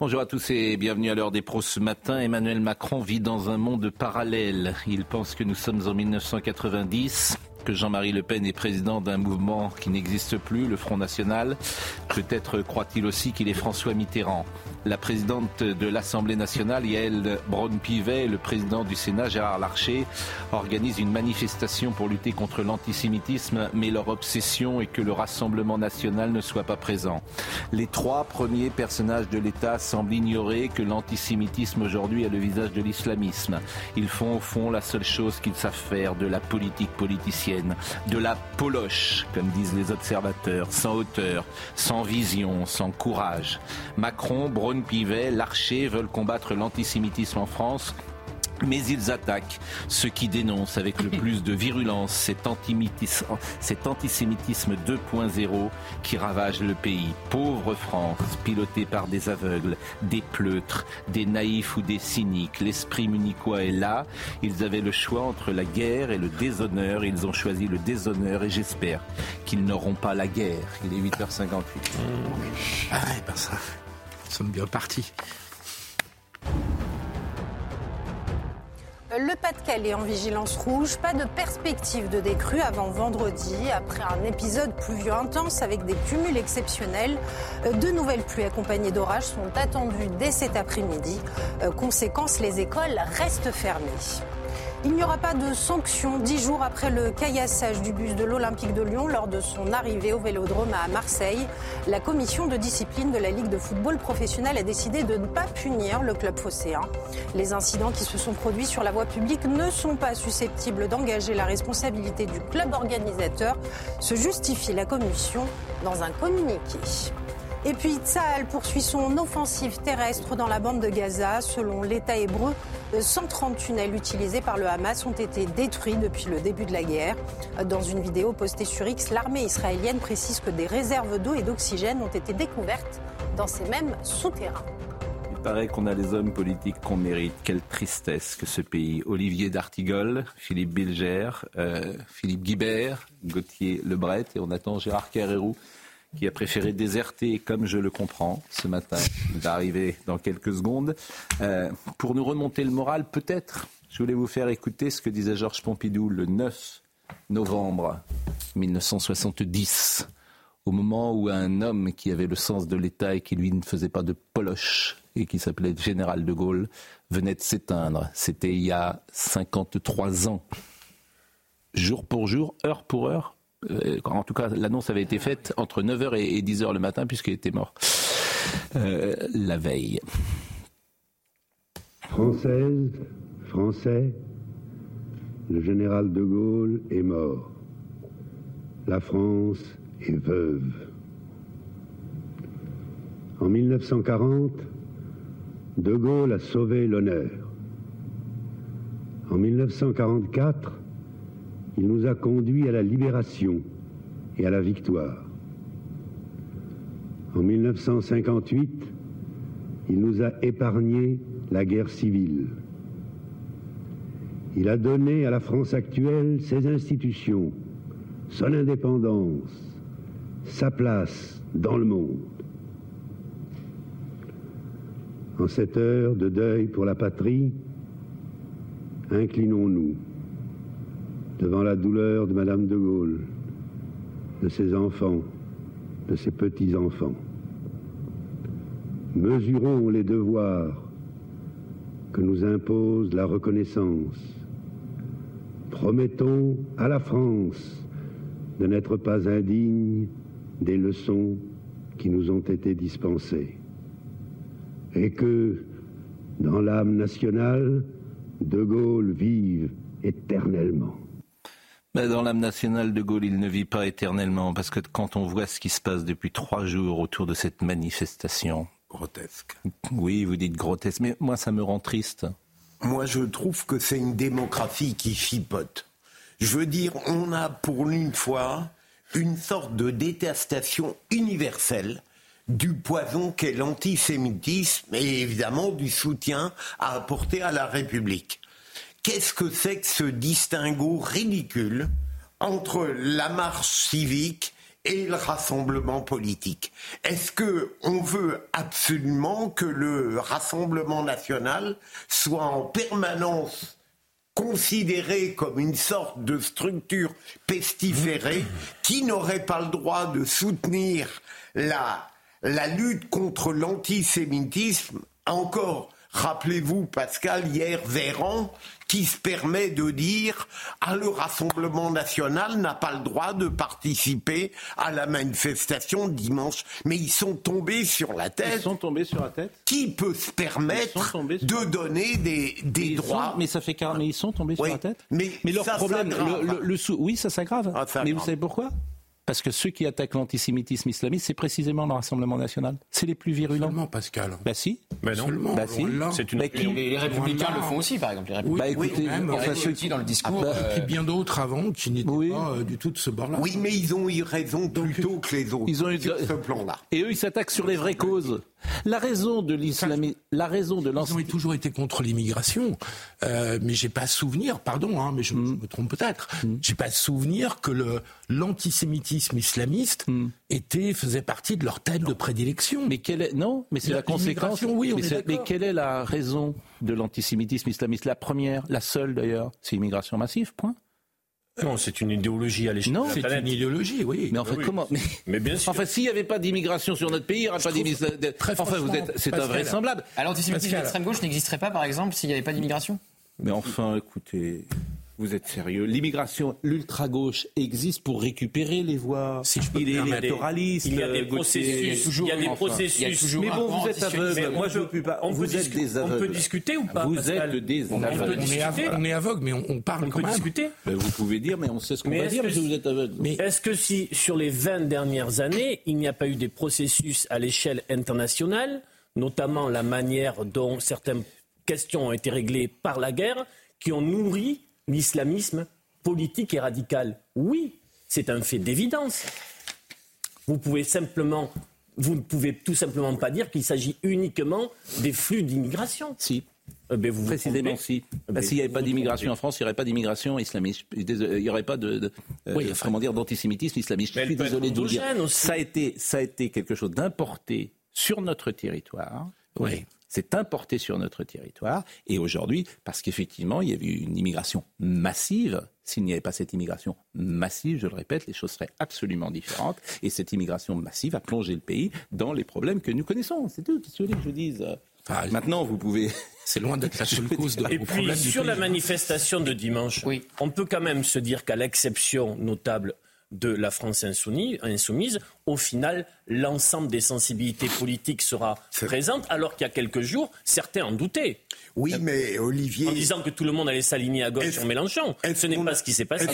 Bonjour à tous et bienvenue à l'heure des pros ce matin. Emmanuel Macron vit dans un monde parallèle. Il pense que nous sommes en 1990 que Jean-Marie Le Pen est président d'un mouvement qui n'existe plus, le Front National. Peut-être croit-il aussi qu'il est François Mitterrand. La présidente de l'Assemblée nationale, Yael Braun-Pivet, et le président du Sénat, Gérard Larcher, organisent une manifestation pour lutter contre l'antisémitisme, mais leur obsession est que le Rassemblement national ne soit pas présent. Les trois premiers personnages de l'État semblent ignorer que l'antisémitisme aujourd'hui a le visage de l'islamisme. Ils font au fond la seule chose qu'ils savent faire, de la politique politicienne, de la poloche, comme disent les observateurs, sans hauteur, sans vision, sans courage. Macron, Braun-Pivet, Larcher veulent combattre l'antisémitisme en France mais ils attaquent ceux qui dénoncent avec le plus de virulence cet, cet antisémitisme 2.0 qui ravage le pays. Pauvre France, pilotée par des aveugles, des pleutres, des naïfs ou des cyniques. L'esprit munichois est là. Ils avaient le choix entre la guerre et le déshonneur. Ils ont choisi le déshonneur et j'espère qu'ils n'auront pas la guerre. Il est 8h58. Ah ouais, ben ça, nous sommes bien partis. Le Pas-de-Calais en vigilance rouge, pas de perspective de décrue avant vendredi. Après un épisode pluvieux intense avec des cumuls exceptionnels, de nouvelles pluies accompagnées d'orages sont attendues dès cet après-midi. Conséquence, les écoles restent fermées. Il n'y aura pas de sanctions dix jours après le caillassage du bus de l'Olympique de Lyon lors de son arrivée au Vélodrome à Marseille. La commission de discipline de la Ligue de football professionnel a décidé de ne pas punir le club phocéen. Les incidents qui se sont produits sur la voie publique ne sont pas susceptibles d'engager la responsabilité du club organisateur, se justifie la commission dans un communiqué. Et puis Tsahal poursuit son offensive terrestre dans la bande de Gaza. Selon l'État hébreu, 130 tunnels utilisés par le Hamas ont été détruits depuis le début de la guerre. Dans une vidéo postée sur X, l'armée israélienne précise que des réserves d'eau et d'oxygène ont été découvertes dans ces mêmes souterrains. Il paraît qu'on a les hommes politiques qu'on mérite. Quelle tristesse que ce pays. Olivier D'Artigol, Philippe Bilger, euh, Philippe Guibert, Gauthier Lebret et on attend Gérard Carrérou qui a préféré déserter, comme je le comprends, ce matin. Il va arriver dans quelques secondes. Euh, pour nous remonter le moral, peut-être, je voulais vous faire écouter ce que disait Georges Pompidou le 9 novembre 1970, au moment où un homme qui avait le sens de l'État et qui lui ne faisait pas de poloche et qui s'appelait Général de Gaulle venait de s'éteindre. C'était il y a 53 ans. Jour pour jour, heure pour heure, en tout cas, l'annonce avait été faite entre 9h et 10h le matin, puisqu'il était mort euh, la veille. Française, Français, le général de Gaulle est mort. La France est veuve. En 1940, de Gaulle a sauvé l'honneur. En 1944, il nous a conduits à la libération et à la victoire. En 1958, il nous a épargné la guerre civile. Il a donné à la France actuelle ses institutions, son indépendance, sa place dans le monde. En cette heure de deuil pour la patrie, inclinons-nous devant la douleur de Madame de Gaulle, de ses enfants, de ses petits-enfants. Mesurons les devoirs que nous impose la reconnaissance. Promettons à la France de n'être pas indigne des leçons qui nous ont été dispensées. Et que, dans l'âme nationale, De Gaulle vive éternellement. Mais dans l'âme nationale, De Gaulle, il ne vit pas éternellement, parce que quand on voit ce qui se passe depuis trois jours autour de cette manifestation... Grotesque. Oui, vous dites grotesque, mais moi, ça me rend triste. Moi, je trouve que c'est une démographie qui chipote. Je veux dire, on a pour une fois une sorte de détestation universelle du poison qu'est l'antisémitisme et évidemment du soutien à apporter à la République. Qu'est-ce que c'est que ce distinguo ridicule entre la marche civique et le rassemblement politique? Est-ce que on veut absolument que le Rassemblement national soit en permanence considéré comme une sorte de structure pestiférée qui n'aurait pas le droit de soutenir la, la lutte contre l'antisémitisme encore Rappelez-vous, Pascal, hier, Véran, qui se permet de dire ah, le Rassemblement national n'a pas le droit de participer à la manifestation dimanche. Mais ils sont tombés sur la tête. Ils sont tombés sur la tête. Qui peut se permettre de donner des, des droits Mais ça fait car... mais ils sont tombés sur la tête. Mais, mais leur problème, le, le, oui, ça s'aggrave. Ah, mais vous savez pourquoi? Parce que ceux qui attaquent l'antisémitisme islamiste, c'est précisément le Rassemblement national. C'est les plus virulents. Seulement, Pascal. Bah si. Mais non. Seulement, bah si. C'est une... les, républicains le font aussi, par exemple. Les républicains. bah écoutez, même, enfin, ceux qui dans le discours. Ah, bah, euh... bien d'autres avant qui n'étaient oui. pas euh, du tout de ce bord-là. Oui, mais ils ont eu raison plutôt que les autres. Ils ont eu sur ce plan-là. Et eux, ils s'attaquent sur les vraies causes. La raison de l'islamisme, la raison de Ils ont toujours été contre l'immigration, euh, mais j'ai pas souvenir, pardon, hein, mais je, mm. je, me trompe peut-être, mm. j'ai pas souvenir que le l'antisémitisme islamiste mm. était faisait partie de leur thème de prédilection. Mais quelle est non, mais c'est la, la conséquence. Oui, mais, mais quelle est la raison de l'antisémitisme islamiste? La première, la seule d'ailleurs, c'est l'immigration massive. Point. Non, c'est une idéologie à l'échelle de la planète. c'est une idéologie, oui. Mais en fait, oui. comment mais, mais, bien sûr. Enfin, s'il n'y avait pas d'immigration sur notre pays, il n'y aurait pas d'immigration. Enfin, vous êtes, c'est invraisemblable. Alors, l'antisémitisme d'extrême gauche n'existerait pas, par exemple, s'il n'y avait pas d'immigration? Mais enfin, écoutez. Vous êtes sérieux? L'immigration, l'ultra-gauche existe pour récupérer les voix. Si je peux il est électoraliste. Il y a des processus. Il y a, des processus. Mais bon, vous êtes aveugle. Moi, je ne peux pas. On vous êtes des aveugles. On peut discuter ou pas Vous êtes des aveugles. On est aveugle, mais on parle on quand peut même. discuter. Vous pouvez dire, mais on sait ce qu'on va dire parce que vous êtes aveugle. Mais est-ce que si, sur les 20 dernières années, il n'y a pas eu des processus à l'échelle internationale, notamment la manière dont certaines questions ont été réglées par la guerre, qui ont nourri l'islamisme politique et radicale. Oui, c'est un fait d'évidence. Vous pouvez simplement, vous ne pouvez tout simplement pas dire qu'il s'agit uniquement des flux d'immigration. Si. Ben vous Précisément, vous si. Eh Bah, S'il n'y avait pas d'immigration en France, il n'y aurait pas d'immigration islamiste. Il n'y aurait pas de, de Oui, euh, enfin- comment dire, d'antisémitisme islamiste. Je suis désolé de vous dire. aussi. Ça a été, ça a été quelque chose d'importé sur notre territoire. Oui. C'est importé sur notre territoire. Et aujourd'hui, parce qu'effectivement, il y avait eu une immigration massive. S'il n'y avait pas cette immigration massive, je le répète, les choses seraient absolument différentes. Et cette immigration massive a plongé le pays dans les problèmes que nous connaissons. C'est tout. Qu'est-ce que vous voulez que je dise Enfin, Maintenant, vous pouvez. C'est loin d'être la seule cause de Et puis, du sur la manifestation de dimanche, Oui. on peut quand même se dire qu'à l'exception notable de la France insoumise, au final, l'ensemble des sensibilités politiques sera présente, alors qu'il y a quelques jours, certains en doutaient, Oui, mais Olivier. en disant que tout le monde allait s'aligner à gauche sur Mélenchon. Ce n'est pas ce qui s'est passé.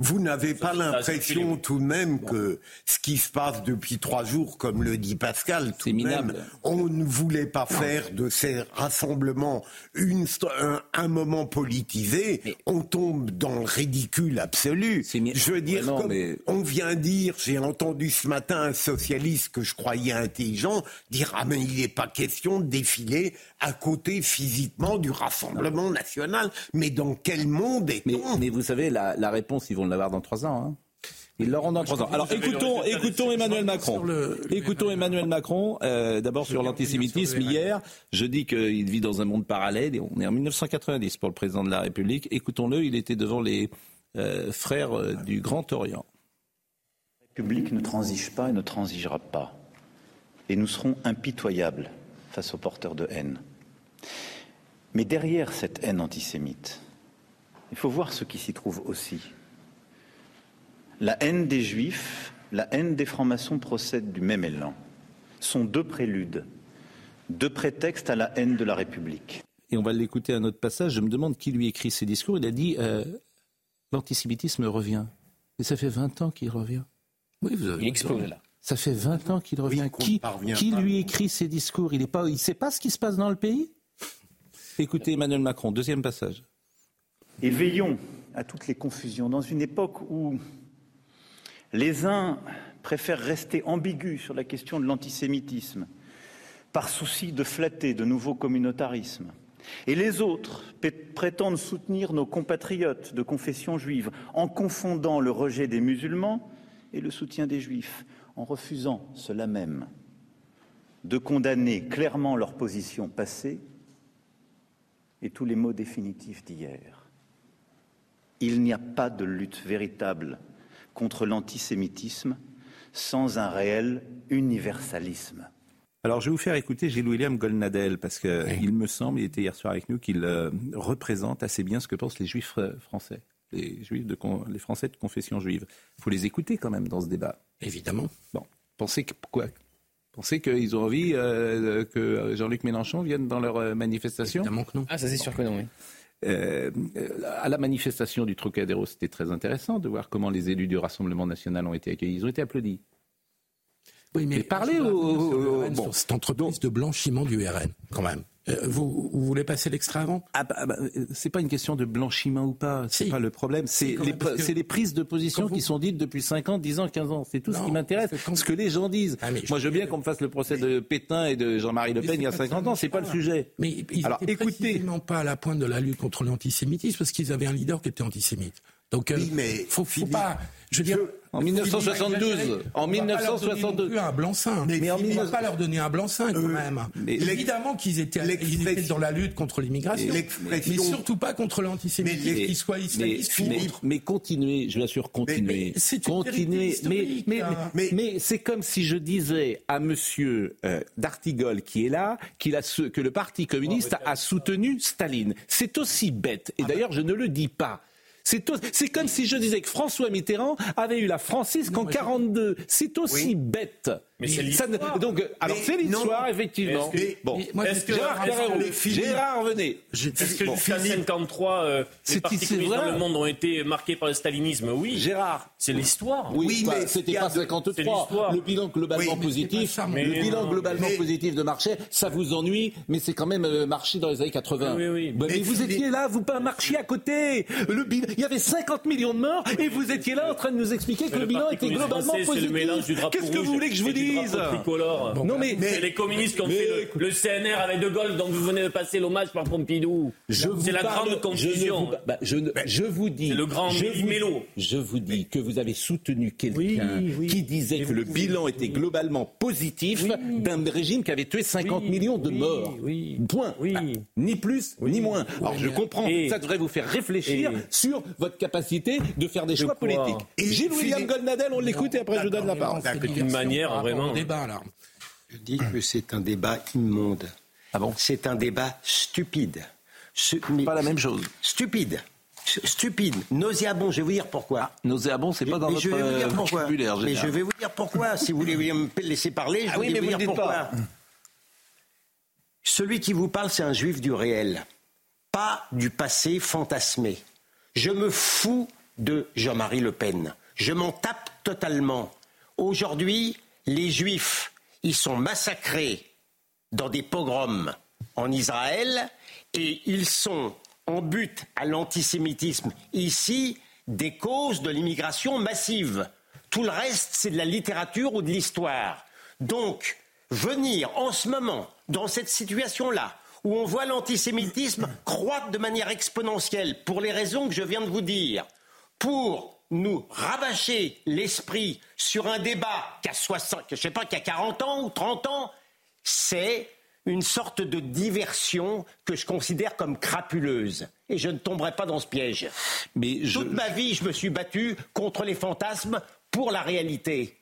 Vous n'a- vous n'avez pas l'impression tout de même que ce qui se passe depuis trois jours, comme le dit Pascal, tout de minable. même, on ne voulait pas faire de ces rassemblements une, un, un moment politisé. On tombe dans le ridicule absolu. Je veux dire, Ouais, non, comme mais- on vient dire, j'ai entendu ce matin un socialiste que je croyais intelligent dire ah mais il n'est pas question de défiler à côté physiquement du Rassemblement national. Mais dans quel monde est-on? Mais vous savez, la, la réponse, ils vont l'avoir dans trois ans. Hein. Ils l'auront dans trois ans. Alors écoutons, écoutons Emmanuel Macron. Sur le- le- Écoutons Emmanuel Macron. euh, D'abord sur l'antisémitisme. Hier, je dis qu'il vit dans un monde parallèle. Et on est en 1990 pour le président de la République. Écoutons-le. Il était devant les euh, frères euh, du Grand Orient. La République ne transige pas et ne transigera pas. Et nous serons impitoyables face aux porteurs de haine. Mais derrière cette haine antisémite, il faut voir ce qui s'y trouve aussi. La haine des juifs, la haine des francs-maçons procèdent du même élan. Sont deux préludes, deux prétextes à la haine de la République. Et on va l'écouter à un autre passage. Je me demande qui lui écrit ces discours. Il a dit euh, l'antisémitisme revient. Et ça fait 20 ans qu'il revient. Oui, vous avez Il explose là. Ça fait 20 ans qu'il revient. qui parvient qui pas. lui écrit ces discours? Il ne pas, il sait pas ce qui se passe dans le pays? Écoutez Emmanuel Macron, deuxième passage. Et veillons à toutes les confusions dans une époque où les uns préfèrent rester ambigus sur la question de l'antisémitisme par souci de flatter de nouveaux communautarismes. Et les autres prétendent soutenir nos compatriotes de confession juive en confondant le rejet des musulmans et le soutien des juifs, en refusant cela même de condamner clairement leur position passée et tous les mots définitifs d'hier. Il n'y a pas de lutte véritable contre l'antisémitisme sans un réel universalisme. Alors, je vais vous faire écouter Gilles-William Golnadel, parce qu'il me semble, il était hier soir avec nous, qu'il euh, représente assez bien ce que pensent les juifs euh, français, les, juifs de con- les Français de confession juive. Il faut les écouter quand même dans ce débat. Évidemment. Bon, pensez que quoi Pensez qu'ils ont envie euh, que Jean-Luc Mélenchon vienne dans leur manifestation? Évidemment que non. Ah, ça c'est sûr que non, oui. Euh, euh, à la manifestation du Trocadéro, c'était très intéressant de voir comment les élus du Rassemblement national ont été accueillis. Ils ont été applaudis. Oui, mais je voudrais au- le bon. cette entreprise de blanchiment du RN, quand même. Euh, vous, vous voulez passer l'extrait avant? Ah bah, bah, euh, c'est pas une question de blanchiment ou pas, c'est Si. pas le problème. C'est les, que- prises de position vous- qui sont dites depuis 5 ans, 10 ans, 15 ans. C'est tout ce Non, qui m'intéresse. c'est quand- Ce que les gens disent. Ah, Moi, je veux bien qu'on me fasse le procès de Pétain et de Jean-Marie Le Pen il y a pas ça 50 dont ans, c'est pas le parle. sujet. Mais ils Alors, écoutez. précisément pas à la pointe de la lutte contre l'antisémitisme parce qu'ils avaient un leader qui était antisémite. Donc, euh, Oui, mais faut, pas. Je veux dire, En faut 1972, exagérer. en On va pas leur donner 1962. non plus un blanc-seing. Mais Mais, on ne va pas leur donner un blanc-seing quand Euh, même. mais- Évidemment qu'ils étaient, ils étaient l'expression- dans la lutte contre l'immigration, mais surtout pas contre l'antisémitisme, qu'ils soient islamistes ou mais, autres. mais continuez, je vous assure, continuez. Continuez. Mais, mais, hein. mais, Mais- mais c'est comme si je disais à monsieur euh, D'Artigol, qui est là, qu'il a ce- que le Parti communiste a, a soutenu Staline. C'est aussi bête. Et d'ailleurs, je ne le dis pas. C'est comme si je disais que François Mitterrand avait eu la francisque en 42. C'est aussi bête. Mais c'est l'histoire. Donc, euh, alors c'est l'histoire, effectivement. Mais- bon. mais moi, Est-ce que- Gérard Gérard, venez. Est-ce que Bon, jusqu'à Philippe- 53, euh, C'est- les partis dans le monde ont été marqués par le stalinisme Oui. Gérard. C'est l'histoire. Oui, Oui, bah, mais c'était pas de- c'est 53. l'histoire. Le bilan globalement Oui, mais positif, ça, le bilan globalement mais- positif de Marchais, ça vous ennuie, mais c'est quand même euh, Marché dans les années 80. Oui, oui. Bah, mais Mais vous étiez là, vous pas marchiez à côté. Le bilan, il y avait 50 millions de morts et vous étiez là en train de nous expliquer que le, bilan était globalement positif. Qu'est-ce que vous voulez que je vous dise drapeau tricolore. Non mais C'est les communistes qui ont fait le, CNR avec De Gaulle, dont vous venez de passer l'hommage par Pompidou. C'est la parle- grande je confusion. vous- bah, je, ne- je vous dis. Le grand je vous, mélo. Je vous dis que vous avez soutenu quelqu'un Oui, oui. qui disait Et que le pouvez- bilan était globalement positif d'un régime qui avait tué 50 Oui, millions de morts. oui. Point. Oui. Ah, ni plus, ni moins. Alors je comprends. Et- ça devrait vous faire réfléchir et- sur votre capacité de faire des choix politiques. Et Gilles William Goldnadel, on l'écoute et après je vous donne la parole. C'est une manière, vraiment. débat là. Je dis que c'est un débat immonde. Ah bon? C'est un débat stupide. Ce- mais- Pas la même chose. Stupide. Stupide. Nauséabond. Je vais vous dire pourquoi. Nauséabond, c'est pas dans Mais notre je vais vous dire euh, pourquoi. vocabulaire Mais je vais vous dire pourquoi. si vous voulez me laisser parler, je Ah vais oui, vous vous dire pourquoi. pas. Celui qui vous parle, c'est un juif du réel, pas du passé fantasmé. Je me fous de Jean-Marie Le Pen. Je m'en tape totalement. Aujourd'hui, les juifs, ils sont massacrés dans des pogroms en Israël et ils sont en but à l'antisémitisme ici des causes de l'immigration massive. Tout le reste, c'est de la littérature ou de l'histoire. Donc, venir en ce moment, dans cette situation-là, où on voit l'antisémitisme croître de manière exponentielle, pour les raisons que je viens de vous dire, pour nous rabâcher l'esprit sur un débat qui a 60, que je sais pas, qui a 40 ans ou 30 ans, c'est une sorte de diversion que je considère comme crapuleuse. Et je ne tomberai pas dans ce piège. Mais je, Toute ma vie, je me suis battu contre les fantasmes pour la réalité.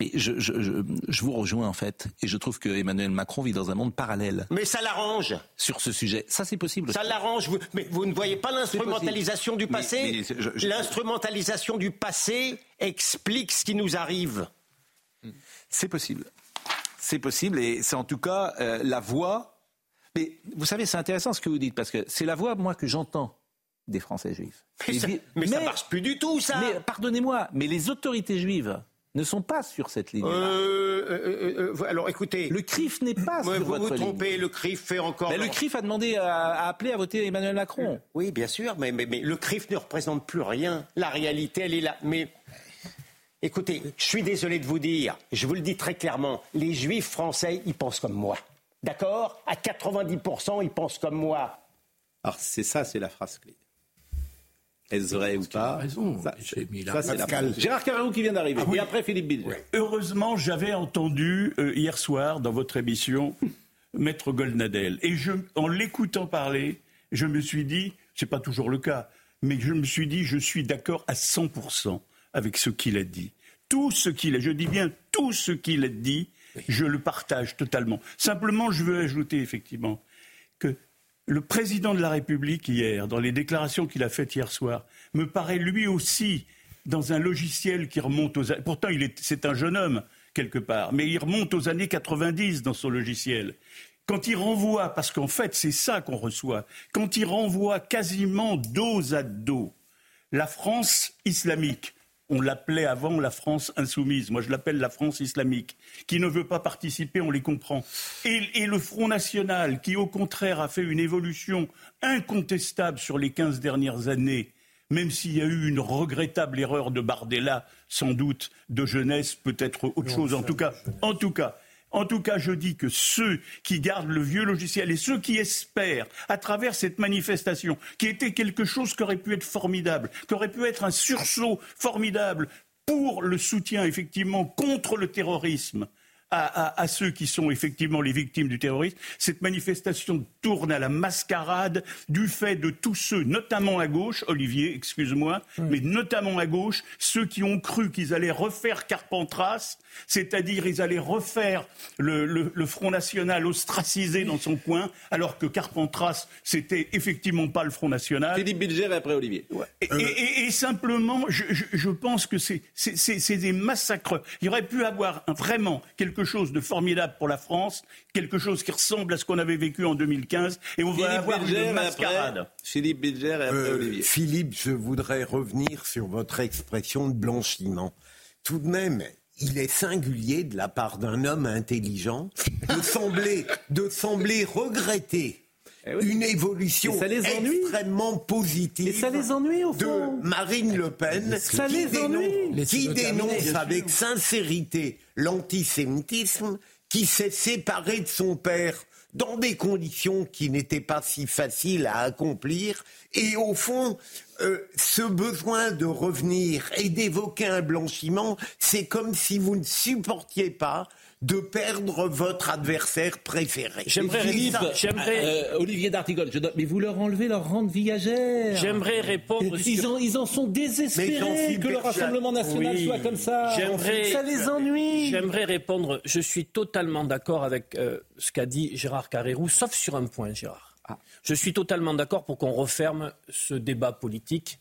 Mais je, je, je, je, vous rejoins en fait, et je trouve que Emmanuel Macron vit dans un monde parallèle. Mais ça l'arrange sur ce sujet. Ça c'est possible. Ça l'arrange. Mais vous ne voyez pas l'instrumentalisation du passé L'instrumentalisation du passé explique ce qui nous arrive. C'est possible. C'est possible, et c'est en tout cas euh, la voix. Mais vous savez, c'est intéressant ce que vous dites parce que c'est la voix moi que j'entends des Français juifs. Mais, ça, mais, ça marche plus du tout, ça. Mais pardonnez-moi, mais les autorités juives ne sont pas sur cette ligne. Euh, euh, euh, alors écoutez. Le CRIF n'est pas sur vous votre vous trompez, le CRIF fait encore. Mais le CRIF a demandé à, appeler à voter Emmanuel Macron. Oui, bien sûr, mais, mais, mais, le CRIF ne représente plus rien. La réalité, elle est là. Mais écoutez, je suis désolé de vous dire, je vous le dis très clairement, les juifs français, ils pensent comme moi. D'accord? À 90%, ils pensent comme moi. Alors c'est ça, c'est la phrase clé. Est-ce vrai ou pas raison. Ça, ça, la... Gérard Carreau qui vient d'arriver. Ah, oui. Et après Philippe Bilger. Heureusement, j'avais entendu euh, hier soir dans votre émission Maître Goldnadel. Et je, en l'écoutant parler, je me suis dit, c'est pas toujours le cas, mais je me suis dit, je suis d'accord à 100% avec ce qu'il a dit. Tout ce qu'il a, je dis bien tout ce qu'il a dit, je le partage totalement. Simplement, je veux ajouter effectivement que le président de la République hier, dans les déclarations qu'il a faites hier soir, me paraît lui aussi dans un logiciel qui remonte aux... Pourtant, c'est un jeune homme, quelque part, mais il remonte aux années 90 dans son logiciel. Quand il renvoie, parce qu'en fait, c'est ça qu'on reçoit, quand il renvoie quasiment dos à dos la France islamique, on l'appelait avant la France insoumise. Moi, je l'appelle la France islamique, qui ne veut pas participer, on les comprend. Et, le Front National, qui au contraire a fait une évolution incontestable sur les 15 dernières années, même s'il y a eu une regrettable erreur de Bardella, sans doute de jeunesse, peut-être autre chose. En tout cas, en tout cas, en tout cas, je dis que ceux qui gardent le vieux logiciel et ceux qui espèrent, à travers cette manifestation, qui était quelque chose qui aurait pu être formidable, qui aurait pu être un sursaut formidable pour le soutien, effectivement, contre le terrorisme, à, ceux qui sont effectivement les victimes du terrorisme. Cette manifestation tourne à la mascarade du fait de tous ceux, notamment à gauche, Olivier, excuse-moi, mais notamment à gauche, ceux qui ont cru qu'ils allaient refaire Carpentras, c'est-à-dire ils allaient refaire le, Front National ostracisé dans son coin, alors que Carpentras, c'était effectivement pas le Front National. Philippe Bilger et après Olivier. Et, simplement, je, pense que c'est des massacres. Il aurait pu avoir vraiment quelque quelque chose de formidable pour la France, quelque chose qui ressemble à ce qu'on avait vécu en 2015, et on va avoir une mascarade. Philippe Bilger et après euh, Olivier. Philippe, je voudrais revenir sur votre expression de blanchiment. Tout de même, il est singulier de la part d'un homme intelligent de sembler, de sembler regretter eh une évolution extrêmement positive ça les ennuie, au fond. de Marine Le Pen ça qui, les dénonce, qui dénonce avec sincérité l'antisémitisme, qui s'est séparé de son père dans des conditions qui n'étaient pas si faciles à accomplir. Et au fond, euh, ce besoin de revenir et d'évoquer un blanchiment, c'est comme si vous ne supportiez pas de perdre votre adversaire préféré. J'aimerais j'aimerais euh, Olivier D'Artigol, mais vous leur enlevez leur rente viagère. J'aimerais répondre. Ils, ils, en sont désespérés que le Rassemblement national soit comme ça. Ça les ennuie. J'aimerais répondre. Je suis totalement d'accord avec euh, ce qu'a dit Gérard Carrérou, sauf sur un point, Gérard. Ah. Je suis totalement d'accord pour qu'on referme ce débat politique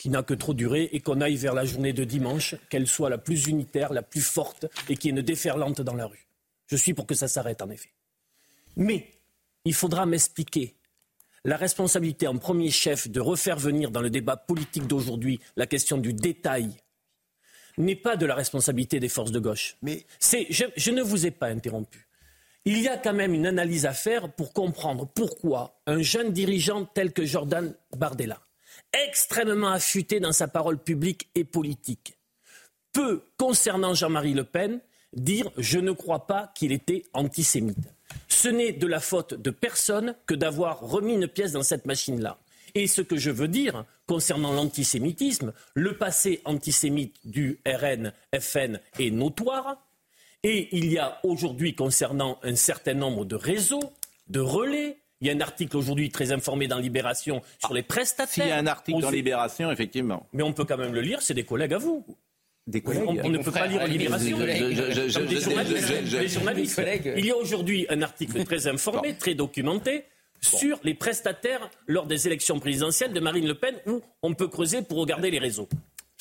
qui n'a que trop duré et qu'on aille vers la journée de dimanche, qu'elle soit la plus unitaire, la plus forte et qui ait une déferlante dans la rue. Je suis pour que ça s'arrête, en effet. Mais il faudra m'expliquer la responsabilité en premier chef de refaire venir dans le débat politique d'aujourd'hui la question du détail n'est pas de la responsabilité des forces de gauche. Mais je, je ne vous ai pas interrompu. Il y a quand même une analyse à faire pour comprendre pourquoi un jeune dirigeant tel que Jordan Bardella, extrêmement affûté dans sa parole publique et politique, peut, concernant Jean-Marie Le Pen, dire je ne crois pas qu'il était antisémite. Ce n'est de la faute de personne que d'avoir remis une pièce dans cette machine-là. Et ce que je veux dire concernant l'antisémitisme, le passé antisémite du RN, FN est notoire. Et il y a aujourd'hui, concernant un certain nombre de réseaux, de relais, il y a un article aujourd'hui très informé dans Libération sur les prestataires. S'il y a un article dans Libération, effectivement. Mais on peut quand même le lire, c'est des collègues à vous. Des On, collègues. on ne peut pas lire Libération. Des journalistes. Il y a aujourd'hui un article très informé, très documenté sur les prestataires lors des élections présidentielles de Marine Le Pen où on peut creuser pour regarder les réseaux.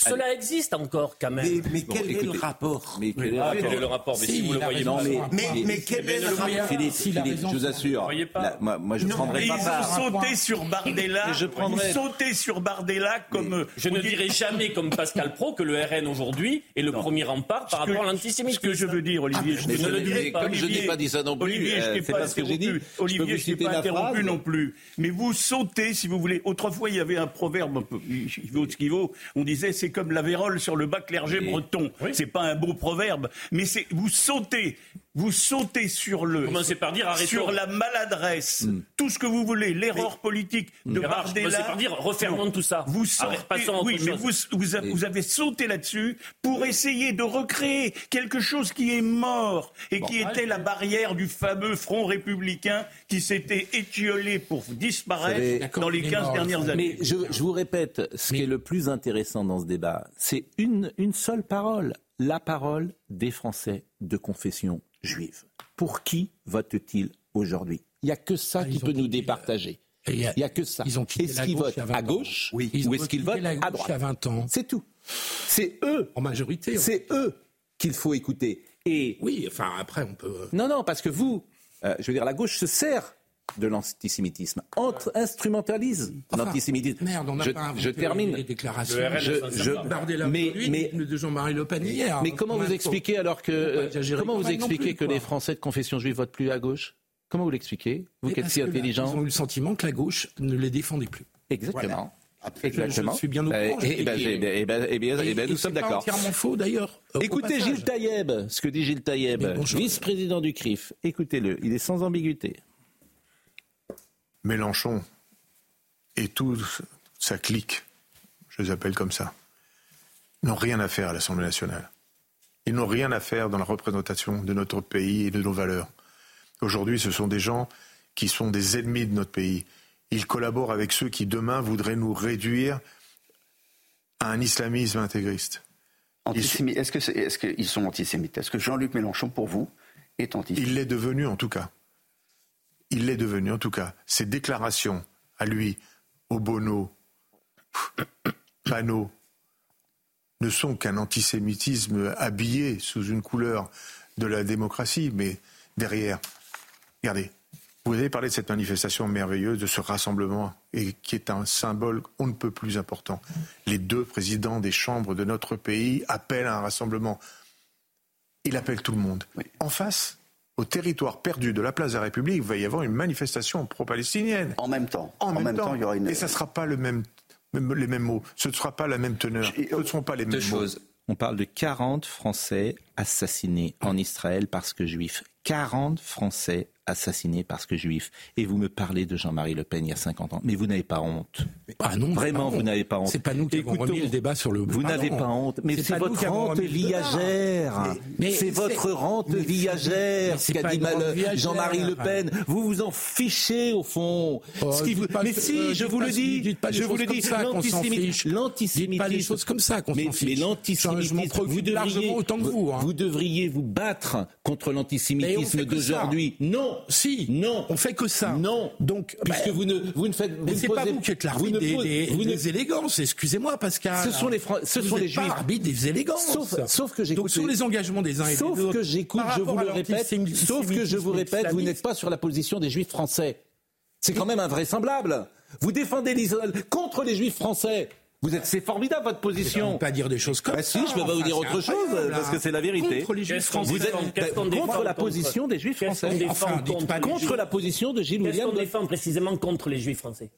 Cela existe encore quand même. Mais, mais Bon, quel est le rapport Mais quel est le Ah, rapport quel est le rapport Mais si, Si, vous le voyez pas. Mais- mais, mais quel est le rapport Philippe, je vous assure. voyez pas. là, moi, moi, je ne prendrai pas ils ont sauté sur Bardella. Je prendrai- Ils sautaient sur Bardella comme. Je vous ne dites- dirai jamais comme Pascal Pro que le RN aujourd'hui est le premier rempart par Ce rapport à Ce l'antisémitisme. que je veux dire, Olivier, je Mais ne je le dirai pas. comme je n'ai pas dit ça non plus, Olivier, je euh, t'ai c'est pas ce que j'ai dit. Je Olivier, vous je t'ai citer pas interrompu non plus. Mais vous sautez, si vous voulez. Autrefois, il y avait un proverbe, un peu, il vaut ce qu'il vaut. On disait, c'est comme la vérole sur le bas clergé breton. C'est pas un beau proverbe, mais c'est vous sautez, vous sautez sur le, Commencez par dire arrêtons. sur la maladresse, Hmm. tout ce que vous voulez, l'erreur politique de Gérard, Bardella. commencez par dire refermons Non. tout ça. Vous Arrête, à autre oui, mais vous, vous, avez, vous avez sauté là-dessus pour essayer de recréer quelque chose qui est mort et qui était la barrière du fameux front républicain qui s'était étiolé pour disparaître savez- dans les il est 15 mort, dernières années. Mais je, je vous répète, ce qui est le plus intéressant dans ce débat, c'est une, une seule parole, la parole des Français de confession juive. Pour qui votent-ils aujourd'hui? Il n'y a que ça Ah, qui peut nous quitté, départager. Il a- n'y a que ça. Est-ce qu'ils votent il y a 20 à gauche Oui, ou est-ce qu'ils votent à droite a 20 ans. C'est tout. C'est eux. En majorité. on- C'est eux qu'il faut écouter. Et Oui, enfin après on peut. non, non, parce que vous, euh, je veux dire, la gauche se sert de l'antisémitisme, entre, instrumentalise Enfin, l'antisémitisme. Merde, on n'a je, pas je termine. les déclarations. Le Je- ça je-. Bardella mais- de Jean-Marie Le Pen hier. Mais hein, comment vous expliquez alors que euh, comment vous expliquez plus, que les. Français de confession juive votent plus à gauche? Comment vous l'expliquez Vous Et qui êtes parce si là, intelligent? Ils ont eu le sentiment que la gauche ne les défendait plus. Exactement. Je- je suis bien au courant, Et, ben, eh ben, eh ben, eh ben, eh ben, nous c'est sommes d'accord. entièrement faux d'ailleurs. Écoutez. Gilles Taïeb, ce que dit Gilles Taïeb, vice-président du CRIF. Écoutez-le, il est sans ambiguïté. Mélenchon et toute sa clique, je les appelle comme ça, n'ont rien à faire à l'Assemblée nationale. Ils n'ont rien à faire dans la représentation de notre pays et de nos valeurs. Aujourd'hui, ce sont des gens qui sont des ennemis de notre pays. Ils collaborent avec ceux qui demain voudraient nous réduire à un islamisme intégriste. Est-ce qu'ils sont antisémites? Est-ce que Jean-Luc Mélenchon, pour vous, est antisémite? Il l'est devenu en tout cas. Il l'est devenu en tout cas. Ses déclarations à lui, au Bono, Panot, ne sont qu'un antisémitisme habillé sous une couleur de la démocratie, mais derrière, regardez, vous avez parlé de cette manifestation merveilleuse, de ce rassemblement, et qui est un symbole on ne peut plus important. Les deux présidents des chambres de notre pays appellent à un rassemblement. Il appelle tout le monde. En face, au territoire perdu de la place de la République, il va y avoir une manifestation pro-palestinienne. En même temps. En, même, temps. il y aura une. Et ça ne sera pas le même, même- les mêmes mots. Ce ne sera pas la même teneur. Ce ne seront pas les mêmes mots. On parle de 40 Français assassinés en Israël parce que juifs. 40 Français assassinés parce que juifs. Et vous me parlez de Jean-Marie Le Pen il y a 50 ans. Mais vous n'avez pas honte. Ah non, Vraiment, vous n'avez pas honte. C'est pas nous qui avons Écoutons, remis le débat sur le. Vous n'avez pas honte. Mais c'est votre avons rente viagère. Mais- mais C'est votre rente mais- viagère, mais ce qu'a pas dit. Jean-Marie Le Pen. Vous vous en fichez au fond. Oh, Ce qui dites vous- pas Mais si, euh, je vous pas- le dis. Je vous le dis. L'antisémitisme. L'antisémitisme. pas des choses comme ça, qu'on Mais, s'en mais fiche. M'en l'antisémitisme. Vous devriez, autant que vous, hein. vous devriez vous battre contre Mais on l'antisémitisme d'aujourd'hui. Non. Si. Non. On fait que ça. Non. Donc, Puisque bah, vous ne, vous ne faites, Mais c'est pas vous qui êtes l'arbitre des, des- ne- élégances. Excusez-moi, Pascal. Ce sont les Fran- ce Vous sont les êtes pas Juifs. arbitre des élégances. Sauf, sauf que Donc j'écoute. sur les engagements des uns et des Sauf autres. que j'écoute, je vous le répète. Sauf que je vous répète, vous n'êtes pas sur la position des Juifs français. C'est quand même invraisemblable. Vous défendez l'Israël contre les Juifs français. Vous êtes, c'est formidable votre On position. peut pas dire des choses comme Bah ça. si, je peux pas vous dire autre chose, parce que c'est la vérité. Contre les juifs Qu'est-ce français. Vous êtes qu'est-ce contre la contre- position des Juifs Qu'est-ce français. défend Enfin, contre contre la position de Gilles Qu'est-ce William. qu'on défend précisément contre les juifs français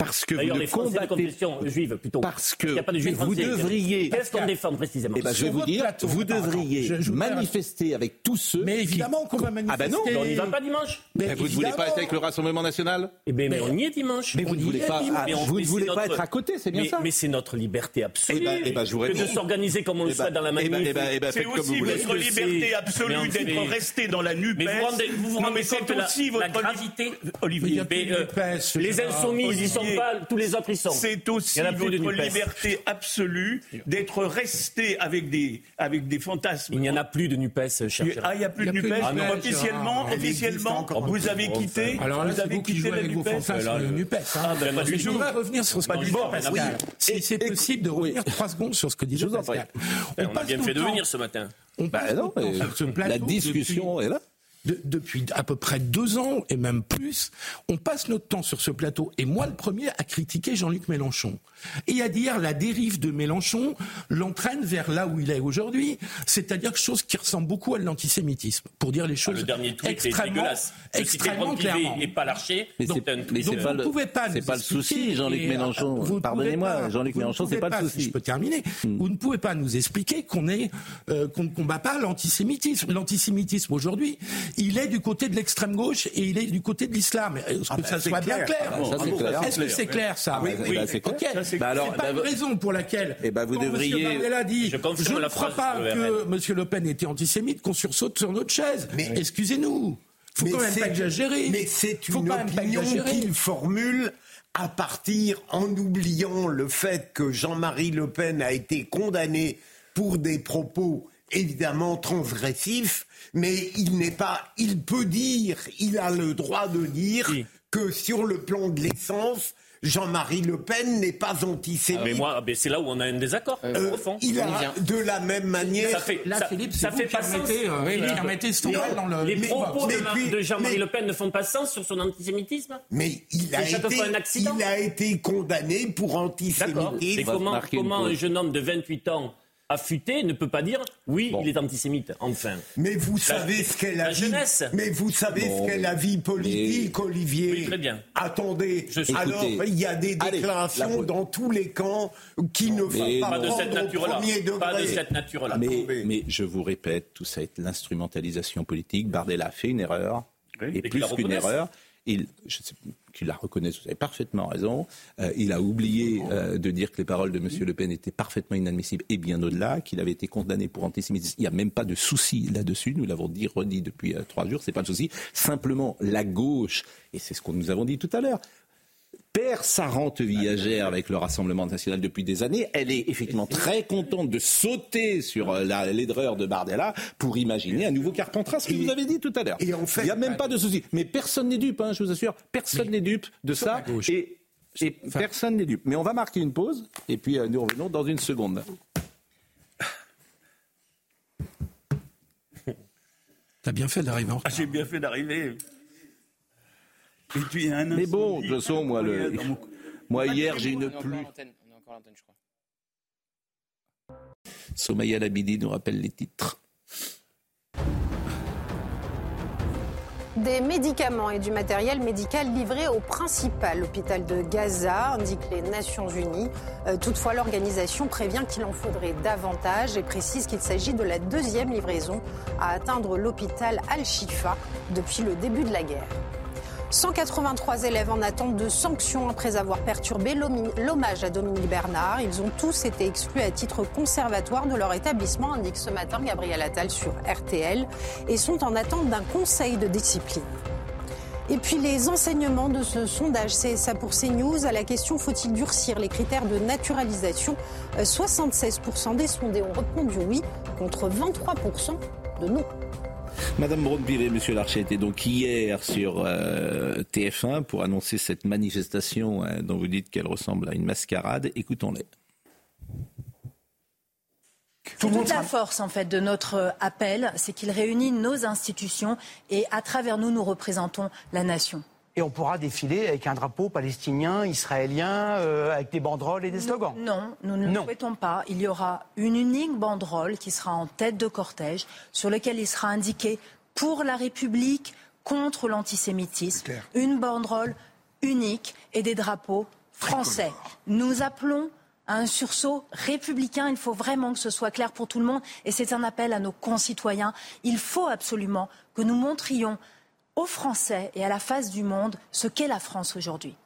Parce que vous D'ailleurs, ne les Français combattez plutôt. Parce que Il n'y a pas de juifs vous devriez- Qu'est-ce qu'on défend précisément Eh ben, je vais vous dire, plateau, vous devriez je- manifester avec tous ceux. Mais qui- évidemment qu'on va manifester. Ah ben non, Mais on n'y va pas dimanche Mais Mais vous ne voulez pas être avec le Rassemblement national Eh bien, mais, Mais- on y est dimanche. Mais vous ne y voulez pas, ah, vous ne voulez pas notre- être à côté, c'est bien mais, ça Mais c'est notre liberté absolue Eh ben- eh ben, je vous que de s'organiser comme on le Eh ben- souhaite dans la eh ben- manif. ben- ben, C'est aussi votre liberté absolue d'être resté dans la NUPES. Mais vous vous rendez compte c'est de la- aussi la votre gravité Mais il y Olivier, euh, les insoumis, ils y sont sont pas, tous les autres y sont. C'est aussi Il y en a plus de votre liberté absolue d'être resté avec des, avec des fantasmes. Il n'y en a plus de NUPES, cher Gérard. Ah, il n'y a plus de NUPES Non, Officiellement, officiellement, vous avez quitté, Alors là, vous c'est avez vous qui quitté jouez la avec vos NUPES le NUPES. Ah, je voudrais revenir sur ce que tout. Pascal. Si c'est possible de revenir trois secondes sur ce que disait. Pascal. On a bien fait de venir ce matin. On Bah non, mais la discussion depuis- est là. De- depuis à peu près deux ans et même plus, on passe notre temps sur ce plateau, et moi le premier, à critiquer Jean-Luc Mélenchon. Et à dire la dérive de Mélenchon l'entraîne vers là où il est aujourd'hui, c'est-à-dire quelque chose qui ressemble beaucoup à l'antisémitisme, pour dire les Ah, choses le dernier tweet est extrêmement, citais extrêmement clairement. et pas Larcher. Mais Donc, c'est un mais Donc, pas vous pouvez pas c'est pas le souci, Jean-Luc euh, Mélenchon. vous ne Pardonnez-moi, pouvez pas- Jean-Luc vous ne Mélenchon, c'est pouvez pas le Si souci. je peux terminer. Vous ne pouvez pas nous expliquer qu'on est euh, qu'on ne combat pas l'antisémitisme. L'antisémitisme aujourd'hui, il est du côté de l'extrême gauche et il est du côté de l'islam. Est-ce que Ah bah, ça c'est soit bien clair. Ah bah. Est-ce que c'est clair ça Oui, oui. bah, c'est Bah, pas bah, raison pour laquelle. Eh ben, vous quand devriez- dit, Je confirme ne la crois pas que. Monsieur Le Pen était antisémite, qu'on sursaute sur notre chaise. Mais- Excusez-nous. Faut Mais quand même c'est- pas exagérer. Mais c'est une opinion qu'il formule à partir, en oubliant le fait que Jean-Marie Le Pen a été condamné pour des propos évidemment transgressifs, mais il n'est pas, il peut dire, il a le droit de dire Oui. que sur le plan de l'essence, Jean-Marie Le Pen n'est pas antisémite. Ah, mais moi, mais c'est là où on a un désaccord Euh, profond. il On y a de la même manière. Ça fait, Là, ça, Philippe, ça fait vous pas sens. euh, Philippe, ce temps-là dans le- Les mais- propos mais de, Mar- puis- de Jean-Marie mais- Le Pen ne font pas sens sur son antisémitisme Mais il a, été, fois un accident. il a été condamné pour antisémitisme. Mais va comment, comment un jeune homme de 28 ans affûté ne peut pas dire oui, Bon. il est antisémite, enfin Mais vous savez ce qu'est la, la vie. jeunesse. Mais vous savez Bon, ce qu'est la vie politique, Olivier. Oui, très bien. Attendez. Je suis- Alors, Écoutez, il y a des allez, déclarations la- dans tous les camps qui ne font mais pas Pas de cette nature-là. premier degré. Pas de cette nature-là. Mais, mais je vous répète, tout ça est l'instrumentalisation politique. Bardella a fait une erreur, Oui, et plus qu'une erreur. Il, je sais, qu'il la reconnaisse, vous avez parfaitement raison. Euh, il a oublié euh, de dire que les paroles de M. Le Pen étaient parfaitement inadmissibles et bien au-delà, qu'il avait été condamné pour antisémitisme. Il n'y a même pas de souci là-dessus. Nous l'avons dit, redit depuis euh, trois jours, c'est pas le souci. Simplement, la gauche, et c'est ce que nous avons dit tout à l'heure, perd sa rente viagère avec le Rassemblement national depuis des années. Elle est effectivement très contente de sauter sur euh, la laidreur de Bardella pour imaginer un nouveau Carpentras, ce que vous avez dit tout à l'heure. et en fait- Il n'y a même pas de souci. Mais personne n'est dupe, hein, je vous assure. Personne n'est dupe de ça. Et, et personne n'est dupe. Mais on va marquer une pause et puis euh, nous revenons dans une seconde. T'as bien fait d'arriver en Ah, retard. J'ai bien fait d'arriver. Et puis, il y a un Mais bon, de toute façon, moi, le- mon- moi hier, j'ai une pluie. Somaya Labidi nous rappelle les titres. Des médicaments et du matériel médical livrés au principal hôpital de Gaza, indiquent les Nations Unies. Euh, toutefois, l'organisation prévient qu'il en faudrait davantage et précise qu'il s'agit de la deuxième livraison à atteindre l'hôpital Al-Shifa depuis le début de la guerre. 183 élèves en attente de sanctions après avoir perturbé l'hommage à Dominique Bernard. Ils ont tous été exclus à titre conservatoire de leur établissement, indique ce matin Gabriel Attal sur RTL, et sont en attente d'un conseil de discipline. Et puis les enseignements de ce sondage CSA pour CNews à la question faut-il durcir les critères de naturalisation? Euh, 76% des sondés ont répondu oui contre 23% de non. Madame Braun-Pivet et Monsieur Larcher étaient donc hier sur euh, TF1 pour annoncer cette manifestation hein, dont vous dites qu'elle ressemble à une mascarade. Écoutons-les. Toute la force en fait de notre euh, appel, c'est qu'il réunit nos institutions et à travers nous, nous représentons la nation. Et on pourra défiler avec un drapeau palestinien, israélien, euh, avec des banderoles et des slogans. Non, nous ne le souhaitons pas. Il y aura une unique banderole qui sera en tête de cortège, sur laquelle il sera indiqué pour la République, contre l'antisémitisme. Une banderole unique et des drapeaux français. Nous appelons à un sursaut républicain. Il faut vraiment que ce soit clair pour tout le monde. Et c'est un appel à nos concitoyens. Il faut absolument que nous montrions aux Français et à la face du monde ce qu'est la France aujourd'hui.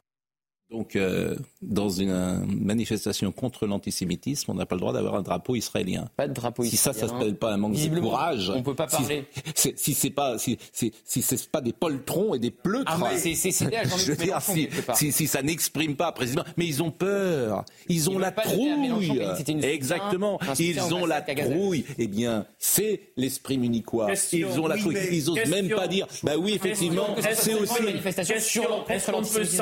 Donc, euh, dans une manifestation contre l'antisémitisme, on n'a pas le droit d'avoir un drapeau israélien. Pas de drapeau si israélien. Si ça, ça s'appelle pas un manque de courage. on peut pas parler. Si, si c'est pas, si, si, si c'est pas des poltrons et des pleutres. Ah c'est- c'est- c'est à Jean-Luc je veux dire, Mélenchon, si, si, si ça n'exprime pas précisément, mais ils ont peur. Ils ont Ils la trouille. Exactement. Ils ont la trouille. Eh bien, c'est l'esprit munichois. Question. Ils ont la Oui, trouille. mais- Ils osent question. même pas dire. Bah oui, effectivement, Question. c'est aussi. une manifestation Question, sur- contre est-ce qu'on peut l'antisémitisme